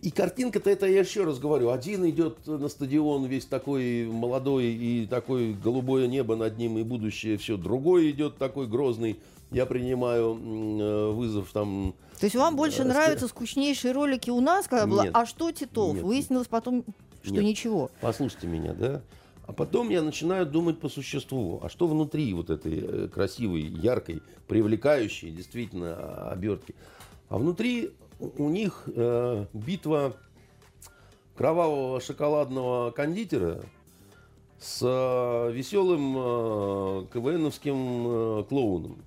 И картинка-то это, я еще раз говорю, один идет на стадион весь такой молодой и такое голубое небо над ним и будущее все. Другой идет такой грозный. Я принимаю э, вызов там. То есть вам больше Э, нравятся скучнейшие ролики у нас, когда было. «А что Титов?» Нет. Выяснилось потом, что Нет. ничего. Послушайте меня, да? А потом я начинаю думать по существу. А что внутри вот этой э, красивой, яркой, привлекающей действительно а, обертки? А внутри у у них э, битва кровавого шоколадного кондитера с э, веселым э, КВНовским э, клоуном.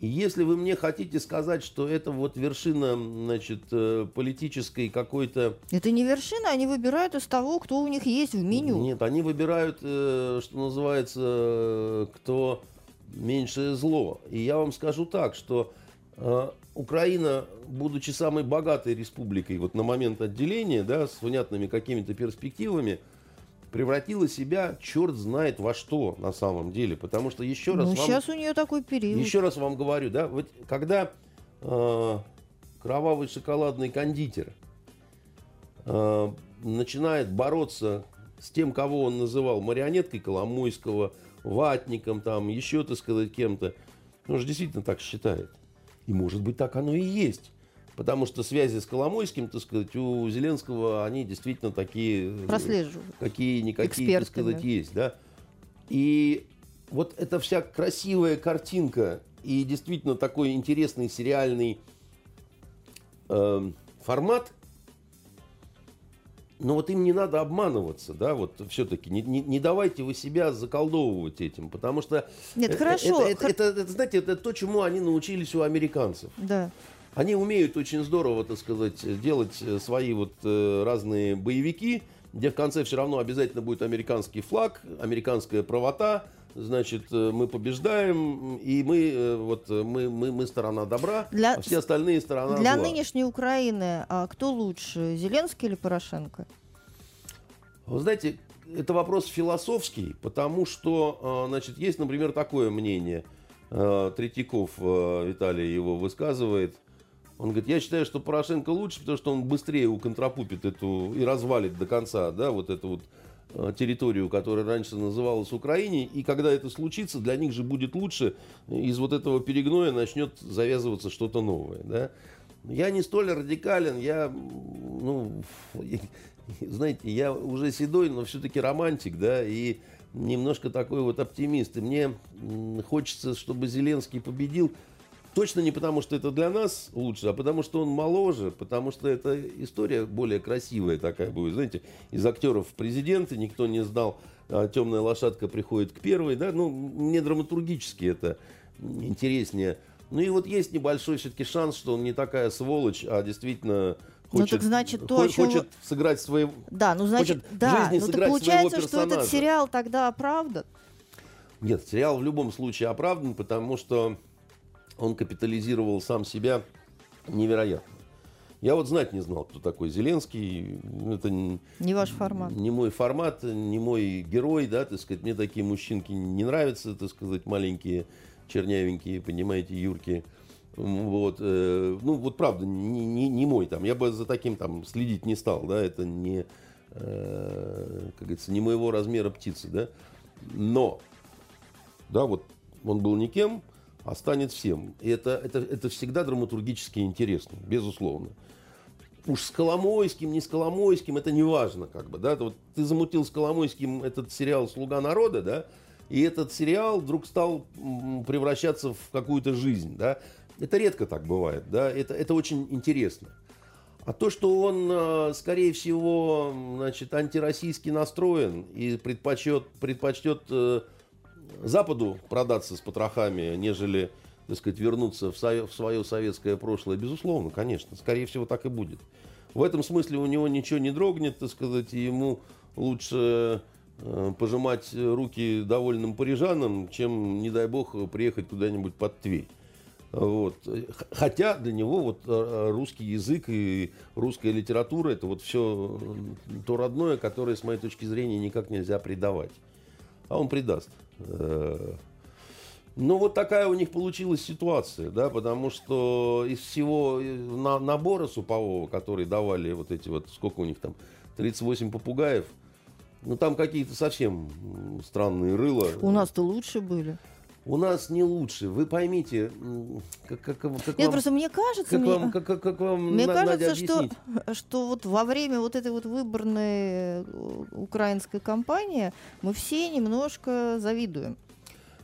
И если вы мне хотите сказать, что это вот вершина, значит, э, политической какой-то Это не вершина, они выбирают из того, кто у них есть в меню. нет, они выбирают, э, что называется, э, кто меньшее зло. И я вам скажу так, что Украина, будучи самой богатой республикой вот на момент отделения, да, с внятными какими-то перспективами, превратила себя черт знает во что на самом деле. Потому что еще раз Ну, вам... сейчас у нее такой период. Еще раз вам говорю, да, вот когда э, кровавый шоколадный кондитер э, начинает бороться с тем, кого он называл марионеткой Коломойского, ватником, там, еще, так сказать, кем-то, он же действительно так считает. И может быть так оно и есть. Потому что связи с Коломойским, так сказать, у Зеленского, они действительно такие... э, Прослеживают. какие-никакие, так сказать, есть, да. И вот эта вся красивая картинка и действительно такой интересный сериальный э, формат, но вот им не надо обманываться, да, вот все-таки не, не, не давайте вы себя заколдовывать этим, потому что Нет, э, хорошо. Это, это, это, это, знаете, это то, чему они научились у американцев. Да. Они умеют очень здорово, так сказать, делать э, свои вот э, разные боевики, где в конце все равно обязательно будет американский флаг, американская правота, значит, э, мы побеждаем, и мы, э, вот, э, мы, мы, мы сторона добра, Для- а все остальные сторона Для зла. нынешней Украины а кто лучше, Зеленский или Порошенко? Вы знаете, это вопрос философский, потому что, э, значит, есть, например, такое мнение. Э, Третьяков э, Виталий его высказывает. Он говорит, я считаю, что Порошенко лучше, потому что он быстрее уконтропупит эту и развалит до конца, да, вот эту вот территорию, которая раньше называлась Украиной. И когда это случится, для них же будет лучше. Из вот этого перегноя начнет завязываться что-то новое, да. Я не столь радикален, я, ну, знаете, я уже седой, но все-таки романтик, да, и немножко такой вот оптимист. И мне хочется, чтобы Зеленский победил. Точно не потому, что это для нас лучше, а потому, что он моложе, потому что эта история более красивая такая будет. Знаете, из актеров президенты никто не знал, а темная лошадка приходит к первой, да, ну, мне драматургически это интереснее. Ну и вот есть небольшой все-таки шанс, что он не такая сволочь, а действительно Ну, хочет, так значит, то, хо- о чем хочет сыграть своего... Да, ну значит, Хочет в да, ну так получается, что этот сериал тогда оправдан. Нет, сериал в любом случае оправдан, потому что он капитализировал сам себя невероятно. Я вот знать не знал, кто такой Зеленский. Это Не ваш формат. не мой формат, не мой герой, да, так сказать. Мне такие мужчинки не нравятся, так сказать, маленькие, чернявенькие, понимаете, юрки. Вот, э, ну, вот правда, не, не, не мой там. Я бы за таким там следить не стал, да, это не, э, как говорится, не моего размера птицы, да. Но, да, вот он был никем, а станет всем. И это, это, это всегда драматургически интересно, безусловно уж с Коломойским, не с Коломойским, это не важно, как бы, да, вот ты замутил с Коломойским этот сериал «Слуга народа», да, и этот сериал вдруг стал превращаться в какую-то жизнь, да, это редко так бывает, да, это, это очень интересно. А то, что он, э, скорее всего, значит, антироссийски настроен и предпочет, предпочтет э, Западу продаться с потрохами, нежели, так сказать, вернуться в, сове- в свое советское прошлое, безусловно, конечно, скорее всего, так и будет. В этом смысле у него ничего не дрогнет, так сказать, и ему лучше э, пожимать руки довольным парижанам, чем, не дай бог, приехать куда-нибудь под Тверь. Вот. Хотя для него вот э, русский язык и русская литература это вот все то родное, которое, с моей точки зрения, никак нельзя предавать. А он предаст. Э, Ну, вот такая у них получилась ситуация, да, потому что из всего э, на- набора супового, который давали вот эти вот, сколько у них там, 38 попугаев, ну, там какие-то совсем странные рыла. У нас-то лучше были. У нас не лучше. Вы поймите, как, как, как Нет, вам, просто мне кажется, как мне, вам, как, как- как вам мне На- Надя, кажется, что, объяснить? что вот во время вот этой вот выборной э, украинской кампании мы все немножко завидуем.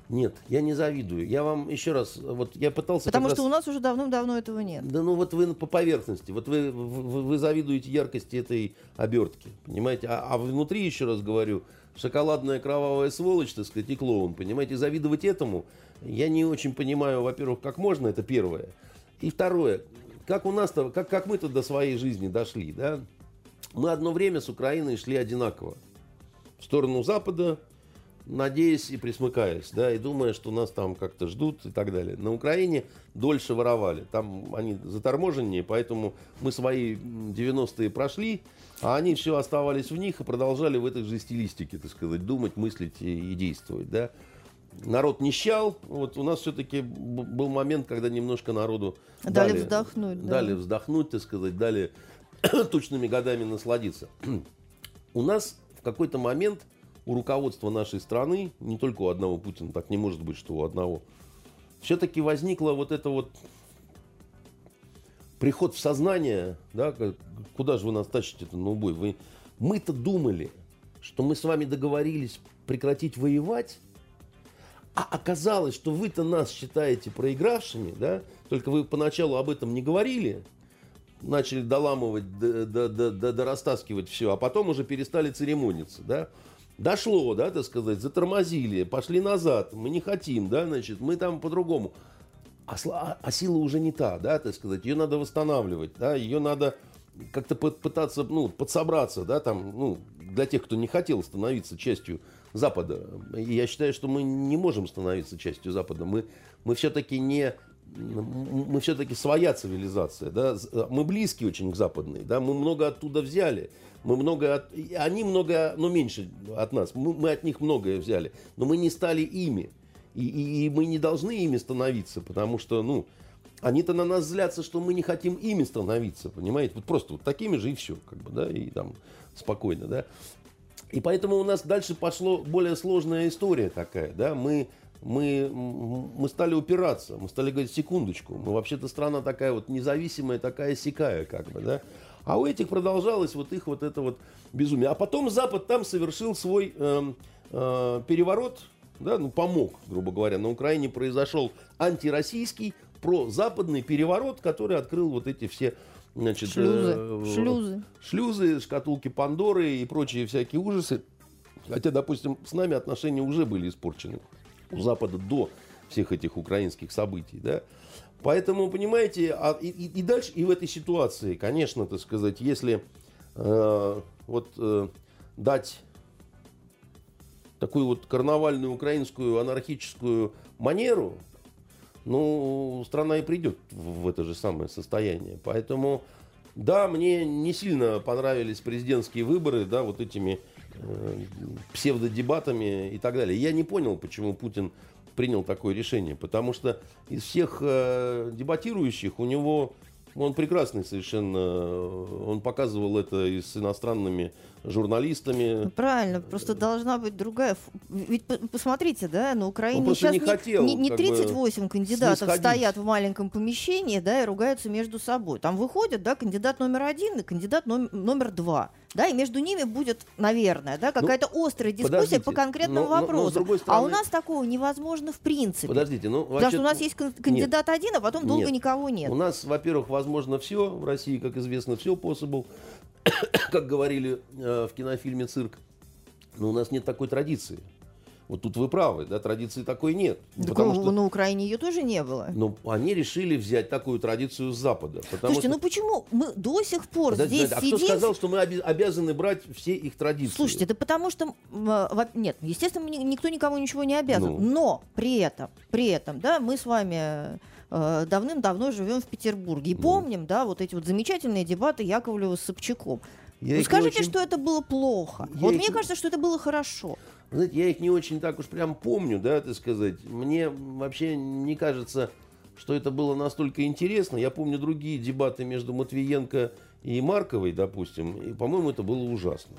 Нет, я не завидую. Я вам еще раз, вот я пытался... Потому что раз- у нас уже давным-давно этого нет. Да ну вот вы по поверхности, вот вы, вы, вы завидуете яркости этой обертки, понимаете? А, а внутри, еще раз говорю, шоколадная кровавая сволочь, так сказать, и клоун, понимаете? Завидовать этому я не очень понимаю, во-первых, как можно, это первое. И второе, как у нас-то, как, как мы-то до своей жизни дошли, да? Мы одно время с Украиной шли одинаково. В сторону Запада, надеясь и присмыкаясь, да, и думая, что нас там как-то ждут и так далее. На Украине дольше воровали. Там они заторможеннее, поэтому мы свои м, 90-е прошли, а они все оставались в них и продолжали в этой же стилистике, так сказать, думать, мыслить и, и действовать, да. Народ нищал, вот у нас все-таки был момент, когда немножко народу Дали вздохнуть, да. дали вздохнуть, так сказать, дали тучными годами насладиться. У нас в какой-то момент у руководства нашей страны, не только у одного Путина, так не может быть, что у одного, все-таки возникло вот это вот приход в сознание, да, куда же вы нас тащите-то на убой? Вы, мы-то думали, что мы с вами договорились прекратить воевать, а оказалось, что вы-то нас считаете проигравшими, да, только вы поначалу об этом не говорили, начали доламывать, до, до, до, до, до растаскивать все, а потом уже перестали церемониться, да. Дошло, да, так сказать, затормозили, пошли назад, мы не хотим, да, значит, мы там по-другому. А, а, а сила уже не та, да, так сказать, ее надо восстанавливать, да, ее надо как-то пытаться, ну, подсобраться, да, там, ну, для тех, кто не хотел становиться частью Запада. И я считаю, что мы не можем становиться частью Запада. Мы, мы все-таки не мы все-таки своя цивилизация, да, мы близки очень к западной, да, мы много оттуда взяли, мы много от, они много, но меньше от нас, мы, мы от них многое взяли, но мы не стали ими, и, и, и мы не должны ими становиться, потому что, ну, они-то на нас злятся, что мы не хотим ими становиться, понимаете? Вот просто вот такими же и все, как бы, да, и там спокойно, да. И поэтому у нас дальше пошло более сложная история такая, да, мы, мы, мы стали упираться, мы стали говорить, секундочку, мы вообще-то страна такая вот независимая, такая сякая, как бы, да. А у этих продолжалось вот их вот это вот безумие. А потом Запад там совершил свой э, э, переворот, да, ну, помог, грубо говоря. На Украине произошел антироссийский, прозападный переворот, который открыл вот эти все значит, шлюзы, э, шлюзы. шлюзы, шкатулки Пандоры и прочие всякие ужасы. Хотя, допустим, с нами отношения уже были испорчены у Запада до всех этих украинских событий, да. Поэтому, понимаете, а, и, и, дальше, и в этой ситуации, конечно, так сказать, если э, вот э, дать такую вот карнавальную украинскую анархическую манеру, ну, страна и придет в это же самое состояние. Поэтому, да, мне не сильно понравились президентские выборы, да, вот этими э, псевдодебатами и так далее. Я не понял, почему Путин принял такое решение, потому что из всех э, дебатирующих у него он прекрасный совершенно, он показывал это и с иностранными журналистами. Ну, правильно, просто должна быть другая. Ведь посмотрите, да, на Украине он сейчас не, хотел, не, не 38 бы, кандидатов стоят в маленьком помещении, да, и ругаются между собой. Там выходят, да, кандидат номер один и кандидат номер, номер два. Да, и между ними будет, наверное, да, ну, какая-то ну, острая дискуссия по конкретному но, вопросу. Но, но, стороны... А у нас такого невозможно в принципе. Подождите, ну вообще... Потому что у нас есть кандидат нет. один, а потом долго нет. никого нет. У нас, во-первых, возможно все в России, как известно, все possible. как говорили э, в кинофильме «Цирк». Но у нас нет такой традиции. Вот тут вы правы, да, традиции такой нет. Так потому что, на Украине ее тоже не было. Но они решили взять такую традицию с Запада. Слушайте, что... ну почему мы до сих пор Подождите, здесь а сидим... кто сказал, что мы обязаны брать все их традиции? Слушайте, да потому что... Нет, естественно, никто никому ничего не обязан. Ну. Но при этом, при этом, да, мы с вами э, давным-давно живем в Петербурге. И ну. помним, да, вот эти вот замечательные дебаты Яковлева с Собчаком. Я Вы скажите, очень... что это было плохо. Я вот их... мне кажется, что это было хорошо. Знаете, я их не очень так уж прям помню, да, так сказать. Мне вообще не кажется, что это было настолько интересно. Я помню другие дебаты между Матвиенко и Марковой, допустим, и, по-моему, это было ужасно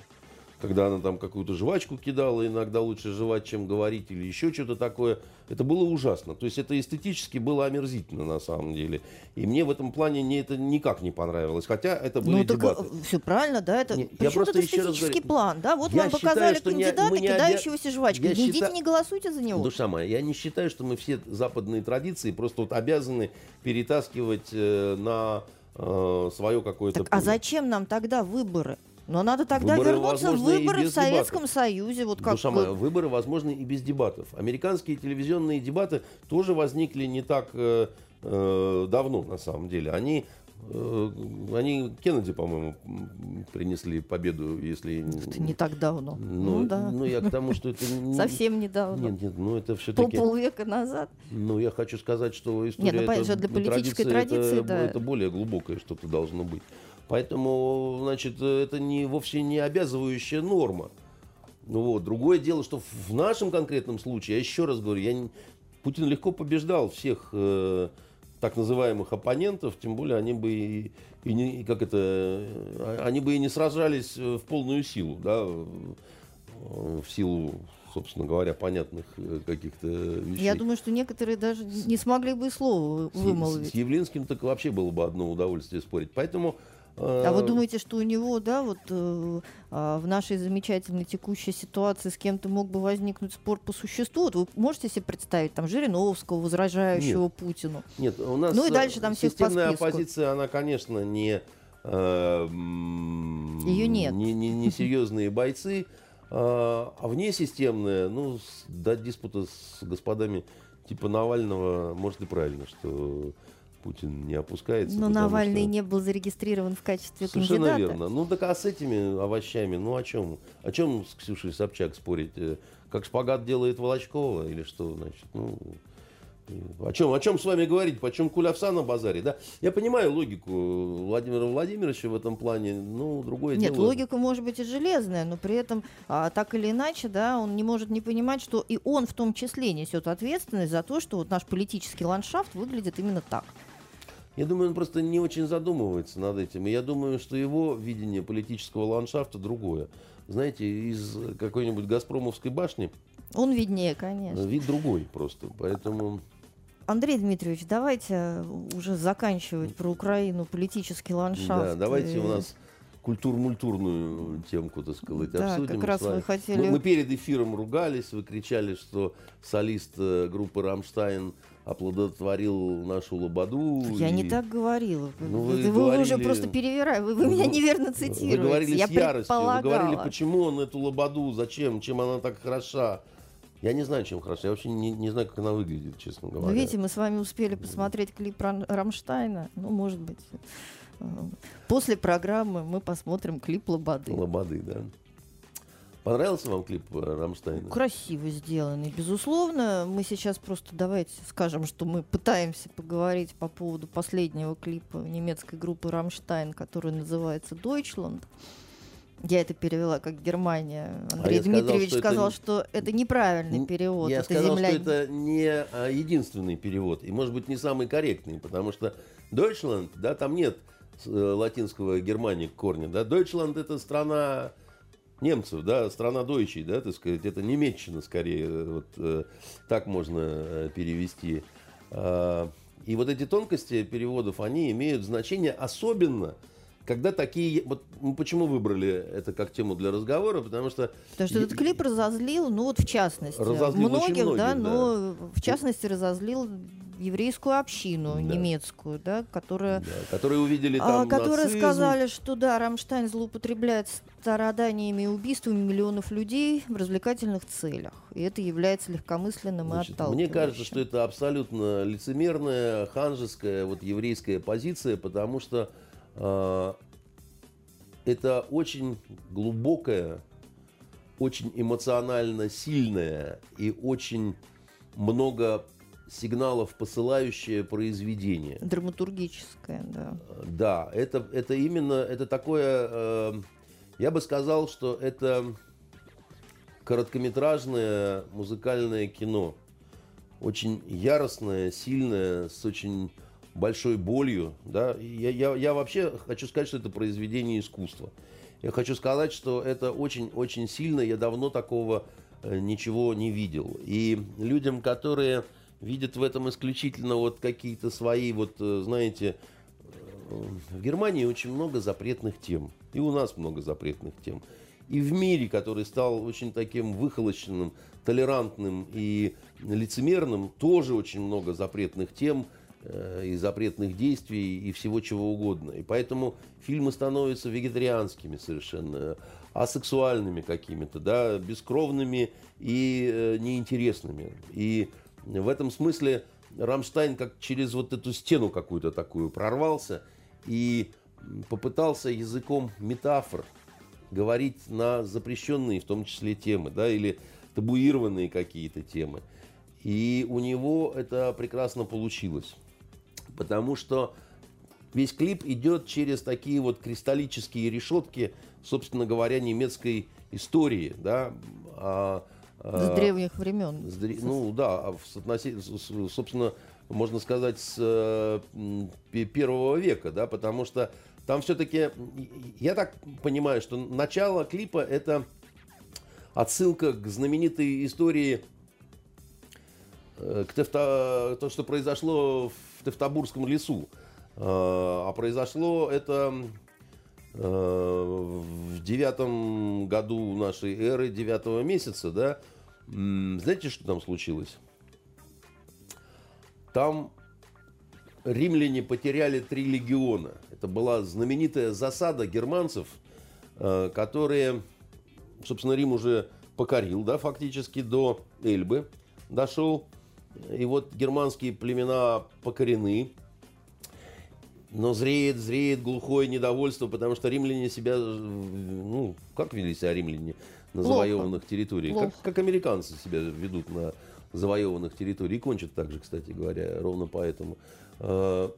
когда она там какую-то жвачку кидала, иногда лучше жевать, чем говорить, или еще что-то такое. Это было ужасно. То есть это эстетически было омерзительно на самом деле. И мне в этом плане не, это никак не понравилось. Хотя это были ну, так дебаты. Э, Все правильно, да? Это, не, я просто это эстетический говорю, план, да? Вот вам показали считаю, кандидата, не, кидающегося обя... жвачкой. Я не считаю... идите, не голосуйте за него. Душа моя, я не считаю, что мы все западные традиции просто вот обязаны перетаскивать э, на э, свое какое-то... Так, а зачем нам тогда выборы? Но надо тогда выборы вернуться в выборы в Советском дебатов. Союзе. Вот как... Душа моя, выборы возможны и без дебатов. Американские телевизионные дебаты тоже возникли не так э, э, давно, на самом деле. Они э, они Кеннеди, по-моему, принесли победу, если... Это не так давно. Ну, ну да. Ну, я к тому, что это... Совсем недавно. Нет, нет, ну это все-таки... Полвека назад. Ну, я хочу сказать, что история... Нет, ну, понятно, для политической традиции, это, да. это более глубокое что-то должно быть. Поэтому, значит, это не, вовсе не обязывающая норма. Ну вот. Другое дело, что в нашем конкретном случае, я еще раз говорю, я не, Путин легко побеждал всех э, так называемых оппонентов, тем более они бы и, и не, как это, э, они бы и не сражались в полную силу, да, в силу собственно говоря, понятных э, каких-то вещей. Я думаю, что некоторые даже не смогли бы и слова вымолвить. С, с Явлинским так вообще было бы одно удовольствие спорить. Поэтому А вы думаете, что у него, да, вот э, а, в нашей замечательной текущей ситуации с кем-то мог бы возникнуть спор по существу? Вот вы можете себе представить там Жириновского, возражающего Нет. Путину? Нет, у нас ну и дальше там всех системная по списку. оппозиция, она, конечно, не э, Ее нет. Не, не, не серьезные бойцы, а, внесистемная, ну, до диспута с господами типа Навального, может и правильно, что Путин не опускается. Но Навальный что- не был зарегистрирован в качестве Совершенно кандидата. верно. Ну так а с этими овощами, ну о чем? О чем с Ксюшей Собчак спорить? Э, Как шпагат делает Волочкова или что, значит? Ну, э, о чем, о чем с вами говорить? Почем кулявса на базаре, да? Я понимаю логику Владимира Владимировича в этом плане, ну, другое Нет, дело. логика может быть и железная, но при этом а, так или иначе, да, он не может не понимать, что и он в том числе несет ответственность за то, что вот наш политический ландшафт выглядит именно так. Я думаю, он просто не очень задумывается над этим. И я думаю, что его видение политического ландшафта другое. Знаете, из какой-нибудь Газпромовской башни Он виднее, э, конечно. вид другой просто. Поэтому... Андрей Дмитриевич, давайте уже заканчивать про Украину, политический ландшафт. Да, давайте э, у нас культур-мультурную темку, так сказать, Да, обсудим. как раз вы хотели- Мы, мы перед эфиром ругались, вы кричали, что солист э, группы «Рамштайн» оплодотворил нашу лободу. Я и не так говорила. Ну, вы, вы вы уже говорили- просто перевираете. Вы, вы Вы- меня неверно Вы цитируете. говорили Я с яростью, вы говорили, почему он эту лободу, зачем, чем она так хороша. Я не знаю, чем хороша, я вообще не, не знаю, как она выглядит, честно говоря. Ну, видите, мы с вами успели посмотреть клип Ран- Рамштайна. Ну, может быть, э, после программы мы посмотрим клип Лободы. Лободы, да. Понравился вам клип э, «Рамштайна»? Красиво сделанный, безусловно. Мы сейчас просто давайте скажем, что мы пытаемся поговорить по поводу последнего клипа немецкой группы «Рамштайн», который называется «Deutschland». Я это перевела как Германия. Андрей А я сказал, Дмитриевич что это сказал, не- что это неправильный перевод. Я это сказал, земля... что это не а, единственный перевод, и, может быть, не самый корректный, потому что Deutschland, да, там нет э, латинского Германии корня, да, Deutschland это страна немцев, да, страна дойчей, да, так сказать, это немецчина скорее, э, вот э, так можно э, перевести. А, И вот эти тонкости переводов, они имеют значение особенно, когда такие... Вот мы почему выбрали это как тему для разговора, потому что... Потому что этот клип разозлил, ну вот в частности, Разозлил очень многих, да, многих, но в частности разозлил еврейскую общину Да. немецкую, да, которая Да, которые увидели А, там которые нацизм. сказали, что да, Рамштайн злоупотребляет страданиями и убийствами миллионов людей в развлекательных целях. И это является легкомысленным и Значит, отталкивающим. мне кажется, что это абсолютно лицемерная, ханжеская, вот еврейская позиция, потому что э, это очень глубокая, очень эмоционально сильная и очень много сигналов посылающее произведение. Драматургическое, да. Да, это, это именно, это такое, э, я бы сказал, что это короткометражное музыкальное кино. Очень яростное, сильное, с очень большой болью. Да? Я, я, я вообще хочу сказать, что это произведение искусства. Я хочу сказать, что это очень-очень сильно. Я давно такого э, ничего не видел. И людям, которые видят в этом исключительно вот какие-то свои, вот, э, знаете, э, в Германии очень много запретных тем. И у нас много запретных тем. И в мире, который стал очень таким выхолощенным, толерантным и лицемерным, тоже очень много запретных тем э, и запретных действий и всего чего угодно. И поэтому фильмы становятся вегетарианскими совершенно, асексуальными какими-то, да, бескровными и неинтересными. И в этом смысле Рамштайн как через вот эту стену какую-то такую прорвался и попытался языком метафор говорить на запрещенные, в том числе, темы, да, или табуированные какие-то темы. И у него это прекрасно получилось. Потому что весь клип идет через такие вот кристаллические решетки, собственно говоря, немецкой истории, да. А, С древних времен. с Ну да, а с- с- собственно, можно сказать, с э, первого века, да, потому что там все-таки, я так понимаю, что начало клипа это отсылка к знаменитой истории, э, к Тевто- то, что произошло в Тевтобурском лесу. Э, А произошло это в девятом году нашей эры, девятого месяца, да, знаете, что там случилось? Там римляне потеряли три легиона. Это была знаменитая засада германцев, э, которые, собственно, Рим уже покорил, да, фактически до Эльбы дошел. И вот германские племена покорены. Но зреет, зреет глухое недовольство, потому что римляне себя, ну, как вели себя римляне на Плохо. завоеванных территориях? Как, как американцы себя ведут на завоеванных территориях. И кончат так же, кстати говоря, ровно поэтому. Э,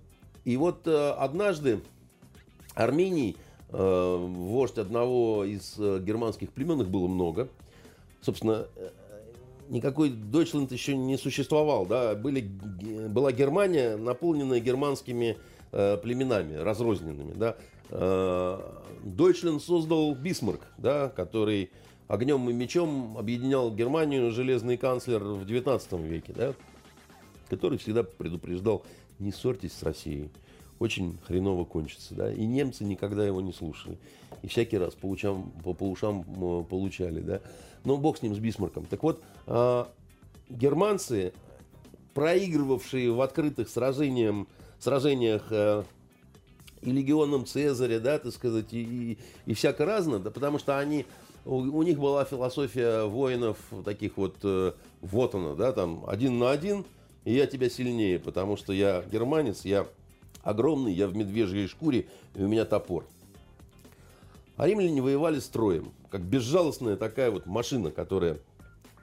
и вот э, однажды Армений, э, вождь одного из германских племен, их было много, собственно, никакой Дойчленд еще не существовал, да, были, была Германия, наполненная германскими племенами, разрозненными, да. Дойчленд создал Бисмарк, да, который огнем и мечом объединял Германию железный канцлер в 19 веке, да, который всегда предупреждал, не ссорьтесь с Россией, очень хреново кончится. Да? И немцы никогда его не слушали. И всякий раз по, ушам, по, по ушам получали. Да? Но бог с ним, с Бисмарком. Так вот, э, германцы, проигрывавшие в открытых сражениях, сражениях э, и легионом Цезаря, да, так сказать, и, и, и всяко разно, да, потому что они у, у них была философия воинов таких вот, э, вот она, да, там, один на один, и я тебя сильнее, потому что я германец, я огромный, я в медвежьей шкуре, и у меня топор. А римляне воевали строем, как безжалостная такая вот машина, которая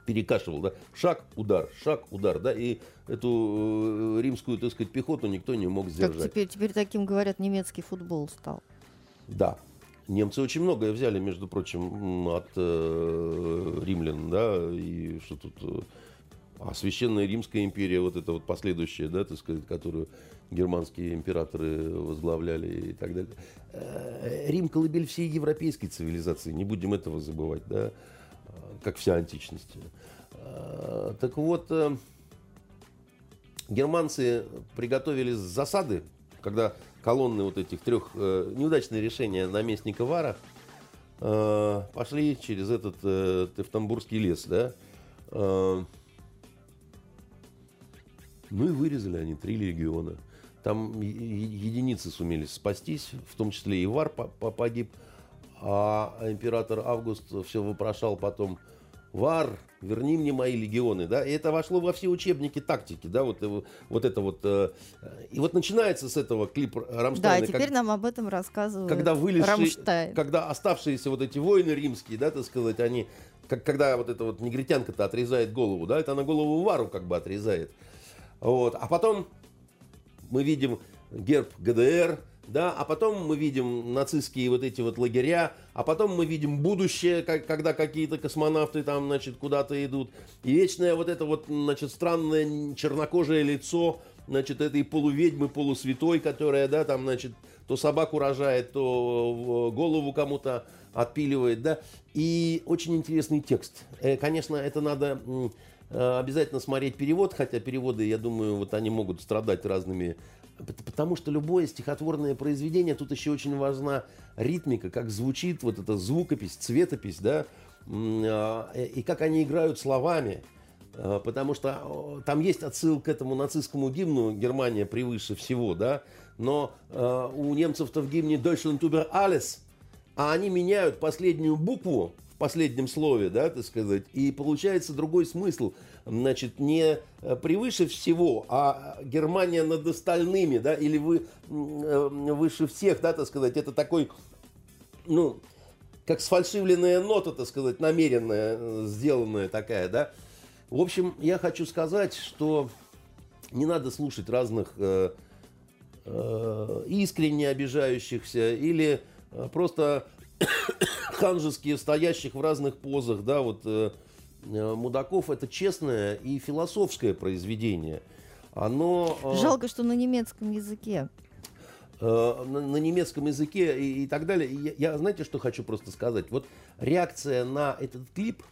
перекашивала, да, шаг, удар, шаг, удар, да, и эту э, римскую, так сказать, пехоту никто не мог сдержать. Как теперь, теперь таким говорят, немецкий футбол стал. Да, Немцы очень многое взяли, между прочим, от э, римлян, да, и что тут... Э, а Священная Римская империя, вот эта вот последующая, да, так сказать, которую германские императоры возглавляли и так далее. Э, Рим – колыбель всей европейской цивилизации, не будем этого забывать, да, как вся античность. Э, так вот, германцы приготовили засады, когда колонны вот этих трех э, неудачные решения наместника Вара э, пошли через этот э, Тевтамбурский лес, да. Э, ну и вырезали они три легиона. Там единицы сумели спастись, в том числе и Вар погиб, а император Август все вопрошал потом, Вар, верни мне мои легионы, да, и это вошло во все учебники тактики, да, вот, вот это вот, э, и вот начинается с этого клип Рамштайна. Да, теперь как, нам об этом рассказывают когда вылезшие, когда оставшиеся вот эти воины римские, да, так сказать, они, как, когда вот эта вот негритянка-то отрезает голову, да, это она голову Вару как бы отрезает, вот, а потом мы видим герб ГДР, да, а потом мы видим нацистские вот эти вот лагеря, а потом мы видим будущее, как, когда какие-то космонавты там, значит, куда-то идут. И вечное вот это вот, значит, странное чернокожее лицо, значит, этой полуведьмы, полусвятой, которая, да, там, значит, то собаку рожает, то голову кому-то отпиливает, да. И очень интересный текст. Э, конечно, это надо э, обязательно смотреть перевод, хотя переводы, я думаю, вот они могут страдать разными Потому что любое стихотворное произведение, тут еще очень важна ритмика, как звучит вот эта звукопись, цветопись, да, а, и как они играют словами. А, потому что там есть отсыл к этому нацистскому гимну «Германия превыше всего», да, но а, у немцев-то в гимне «Deutschland über alles», а они меняют последнюю букву последнем слове, да, так сказать, и получается другой смысл. Значит, не э, превыше всего, а Германия над остальными, да, или вы э, выше всех, да, так сказать, это такой, ну, как сфальшивленная нота, так сказать, намеренная, э, сделанная такая, да. В общем, я хочу сказать, что не надо слушать разных э, э, искренне обижающихся или просто ханжеские, стоящих в разных позах, да, вот э, Мудаков это честное и философское произведение. Оно... Э, Жалко, что на немецком языке. Э, на, на немецком языке и, и так далее. Я, я, знаете, что хочу просто сказать? Вот реакция на этот клип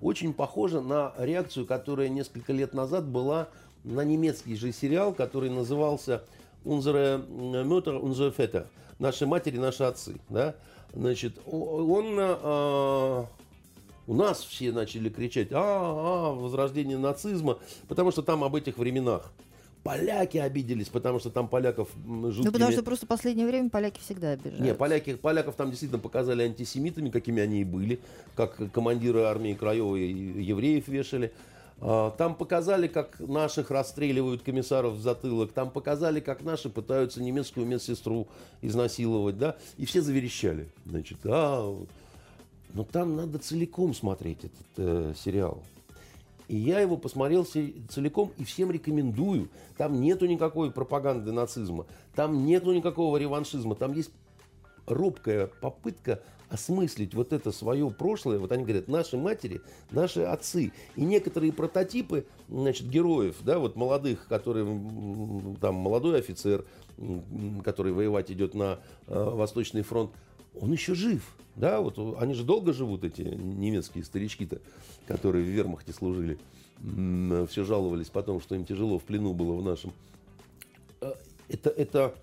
очень похожа на реакцию, которая несколько лет назад была на немецкий же сериал, который назывался unsere Mütter, unsere Väter, наши матери, наши отцы, да, значит, он, а, у нас все начали кричать, а, а, возрождение нацизма, потому что там об этих временах. Поляки обиделись, потому что там поляков жуткими... Ну, потому что просто в последнее время поляки всегда обижаются. Не, поляки, поляков там действительно показали антисемитами, какими они и были, как командиры армии Краевой евреев вешали. А, там показали, как наших расстреливают комиссаров в затылок. Там показали, как наши пытаются немецкую медсестру изнасиловать, да. И все заверещали. Значит, а, но там надо целиком смотреть этот э, сериал. И я его посмотрел целиком и всем рекомендую. Там нету никакой пропаганды нацизма, там нету никакого реваншизма, там есть робкая попытка осмыслить вот это свое прошлое. Вот они говорят, наши матери, наши отцы. И некоторые прототипы, значит, героев, да, вот молодых, которые, там, молодой офицер, который воевать идет на э, Восточный фронт, он еще жив. Да, вот они же долго живут, эти немецкие старички-то, которые в вермахте служили. Все жаловались потом, что им тяжело в плену было в нашем. Э, это, это,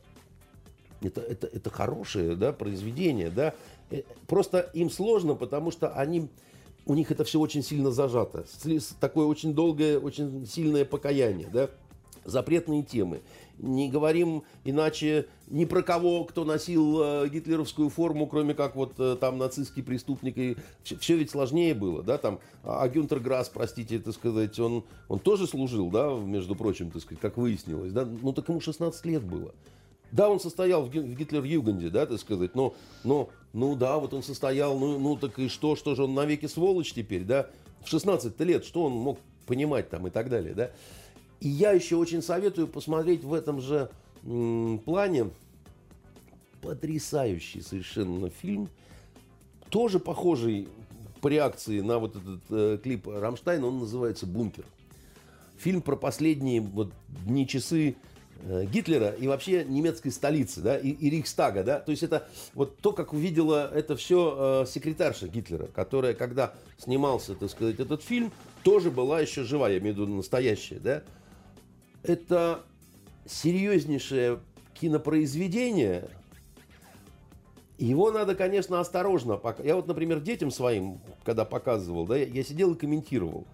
это, это, это хорошее да, произведение. Да? Э, просто им сложно, потому что они, у них это все очень сильно зажато. Такое очень долгое, очень сильное покаяние. Да? запретные темы. Не говорим иначе ни про кого, кто носил э, гитлеровскую форму, кроме как вот э, там нацистский преступник. И все, все ведь сложнее было, да, там. А, а Гюнтер Грасс, простите, это сказать, он, он тоже служил, да, между прочим, так сказать, как выяснилось, да. Ну, так ему 16 лет было. Да, он состоял в Гитлер-Юганде, да, так сказать, но, но, ну да, вот он состоял, ну, ну так и что, что же он навеки сволочь теперь, да, в 16 лет, что он мог понимать там и так далее, да. И я еще очень советую посмотреть в этом же плане потрясающий совершенно фильм, тоже похожий по реакции на вот этот э, клип Рамштайна, он называется «Бункер». Фильм про последние вот дни, часы э, Гитлера и вообще немецкой столицы, да, и, и Рейхстага, да, то есть это вот то, как увидела это все э, секретарша Гитлера, которая, когда снимался, так сказать, этот фильм, тоже была еще жива, я имею в виду настоящая, да, это серьезнейшее кинопроизведение. Его надо, конечно, осторожно. Я вот, например, детям своим, когда показывал, да, я сидел и комментировал.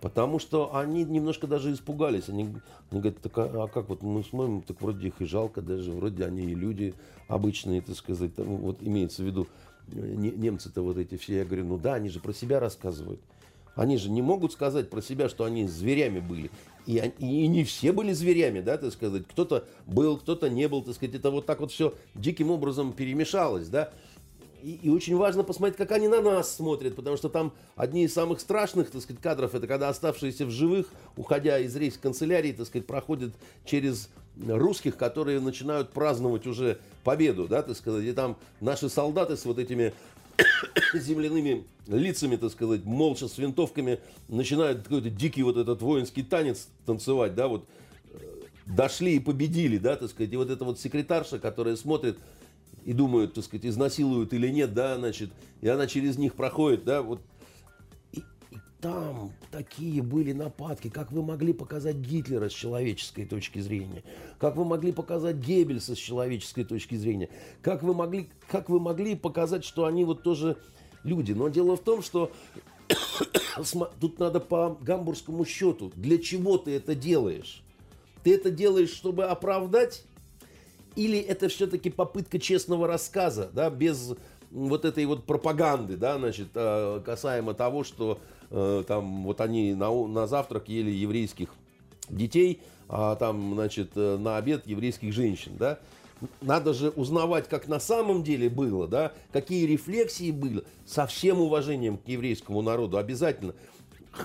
Потому что они немножко даже испугались. Они, они говорят, так, а, а как вот мы смотрим, так вроде их и жалко даже, вроде они и люди обычные, так сказать, там, вот имеется в виду э, немцы-то вот эти все. Я говорю, ну да, они же про себя рассказывают. Они же не могут сказать про себя, что они зверями были. И, и, не все были зверями, да, так сказать. Кто-то был, кто-то не был, так сказать. Это вот так вот все диким образом перемешалось, да. И, и очень важно посмотреть, как они на нас смотрят, потому что там одни из самых страшных, так сказать, кадров, это когда оставшиеся в живых, уходя из рейс-канцелярии, так сказать, проходят через русских, которые начинают праздновать уже победу, да, так сказать, и там наши солдаты с вот этими земляными лицами, так сказать, молча с винтовками начинают какой-то дикий вот этот воинский танец танцевать, да, вот э, дошли и победили, да, так сказать, и вот эта вот секретарша, которая смотрит и думает, так сказать, изнасилуют или нет, да, значит, и она через них проходит, да, вот там такие были нападки, как вы могли показать Гитлера с человеческой точки зрения, как вы могли показать Геббельса с человеческой точки зрения, как вы могли, как вы могли показать, что они вот тоже люди. Но дело в том, что тут надо по гамбургскому счету, для чего ты это делаешь? Ты это делаешь, чтобы оправдать? Или это все-таки попытка честного рассказа, да, без вот этой вот пропаганды, да, значит, э, касаемо того, что там вот они на, на завтрак ели еврейских детей, а там, значит, э, на обед еврейских женщин, да. Надо же узнавать, как на самом деле было, да, какие рефлексии были, со всем уважением к еврейскому народу, обязательно.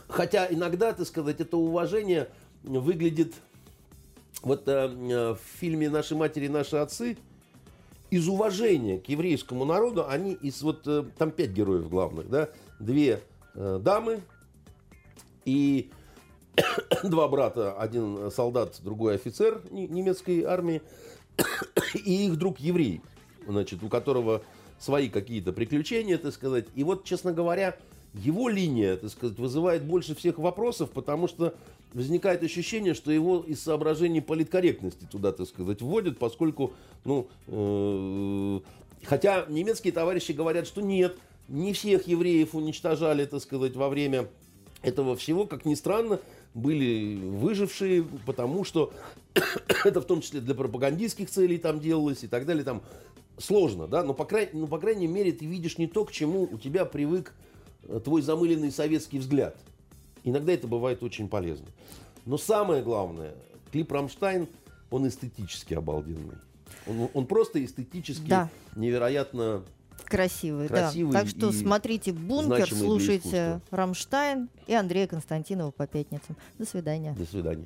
Хотя иногда, так сказать, это уважение выглядит, вот э, в фильме «Наши матери, наши отцы», из уважения к еврейскому народу, они из вот, э, там пять героев главных, да, две Э, дамы и два брата, один солдат, другой офицер немецкой армии, и их друг еврей, значит, у которого свои какие-то приключения, так сказать. И вот, честно говоря, его линия, так сказать, вызывает больше всех вопросов, потому что возникает ощущение, что его из соображений политкорректности туда, так сказать, вводят, поскольку, ну, э, хотя немецкие товарищи говорят, что нет, не всех евреев уничтожали, так сказать, во время этого всего, как ни странно, были выжившие, потому что это в том числе для пропагандистских целей там делалось и так далее, там сложно, да, но по, крайней, ну, по крайней мере ты видишь не то, к чему у тебя привык э, твой замыленный советский взгляд. Иногда это бывает очень полезно. Но самое главное, клип «Рамштайн», он эстетически обалденный. Он, он просто эстетически Да. невероятно Красивый, Красивый да. Так что смотрите «Бункер», слушайте. «Рамштайн» и Андрея Константинова по пятницам. До свидания. До свидания.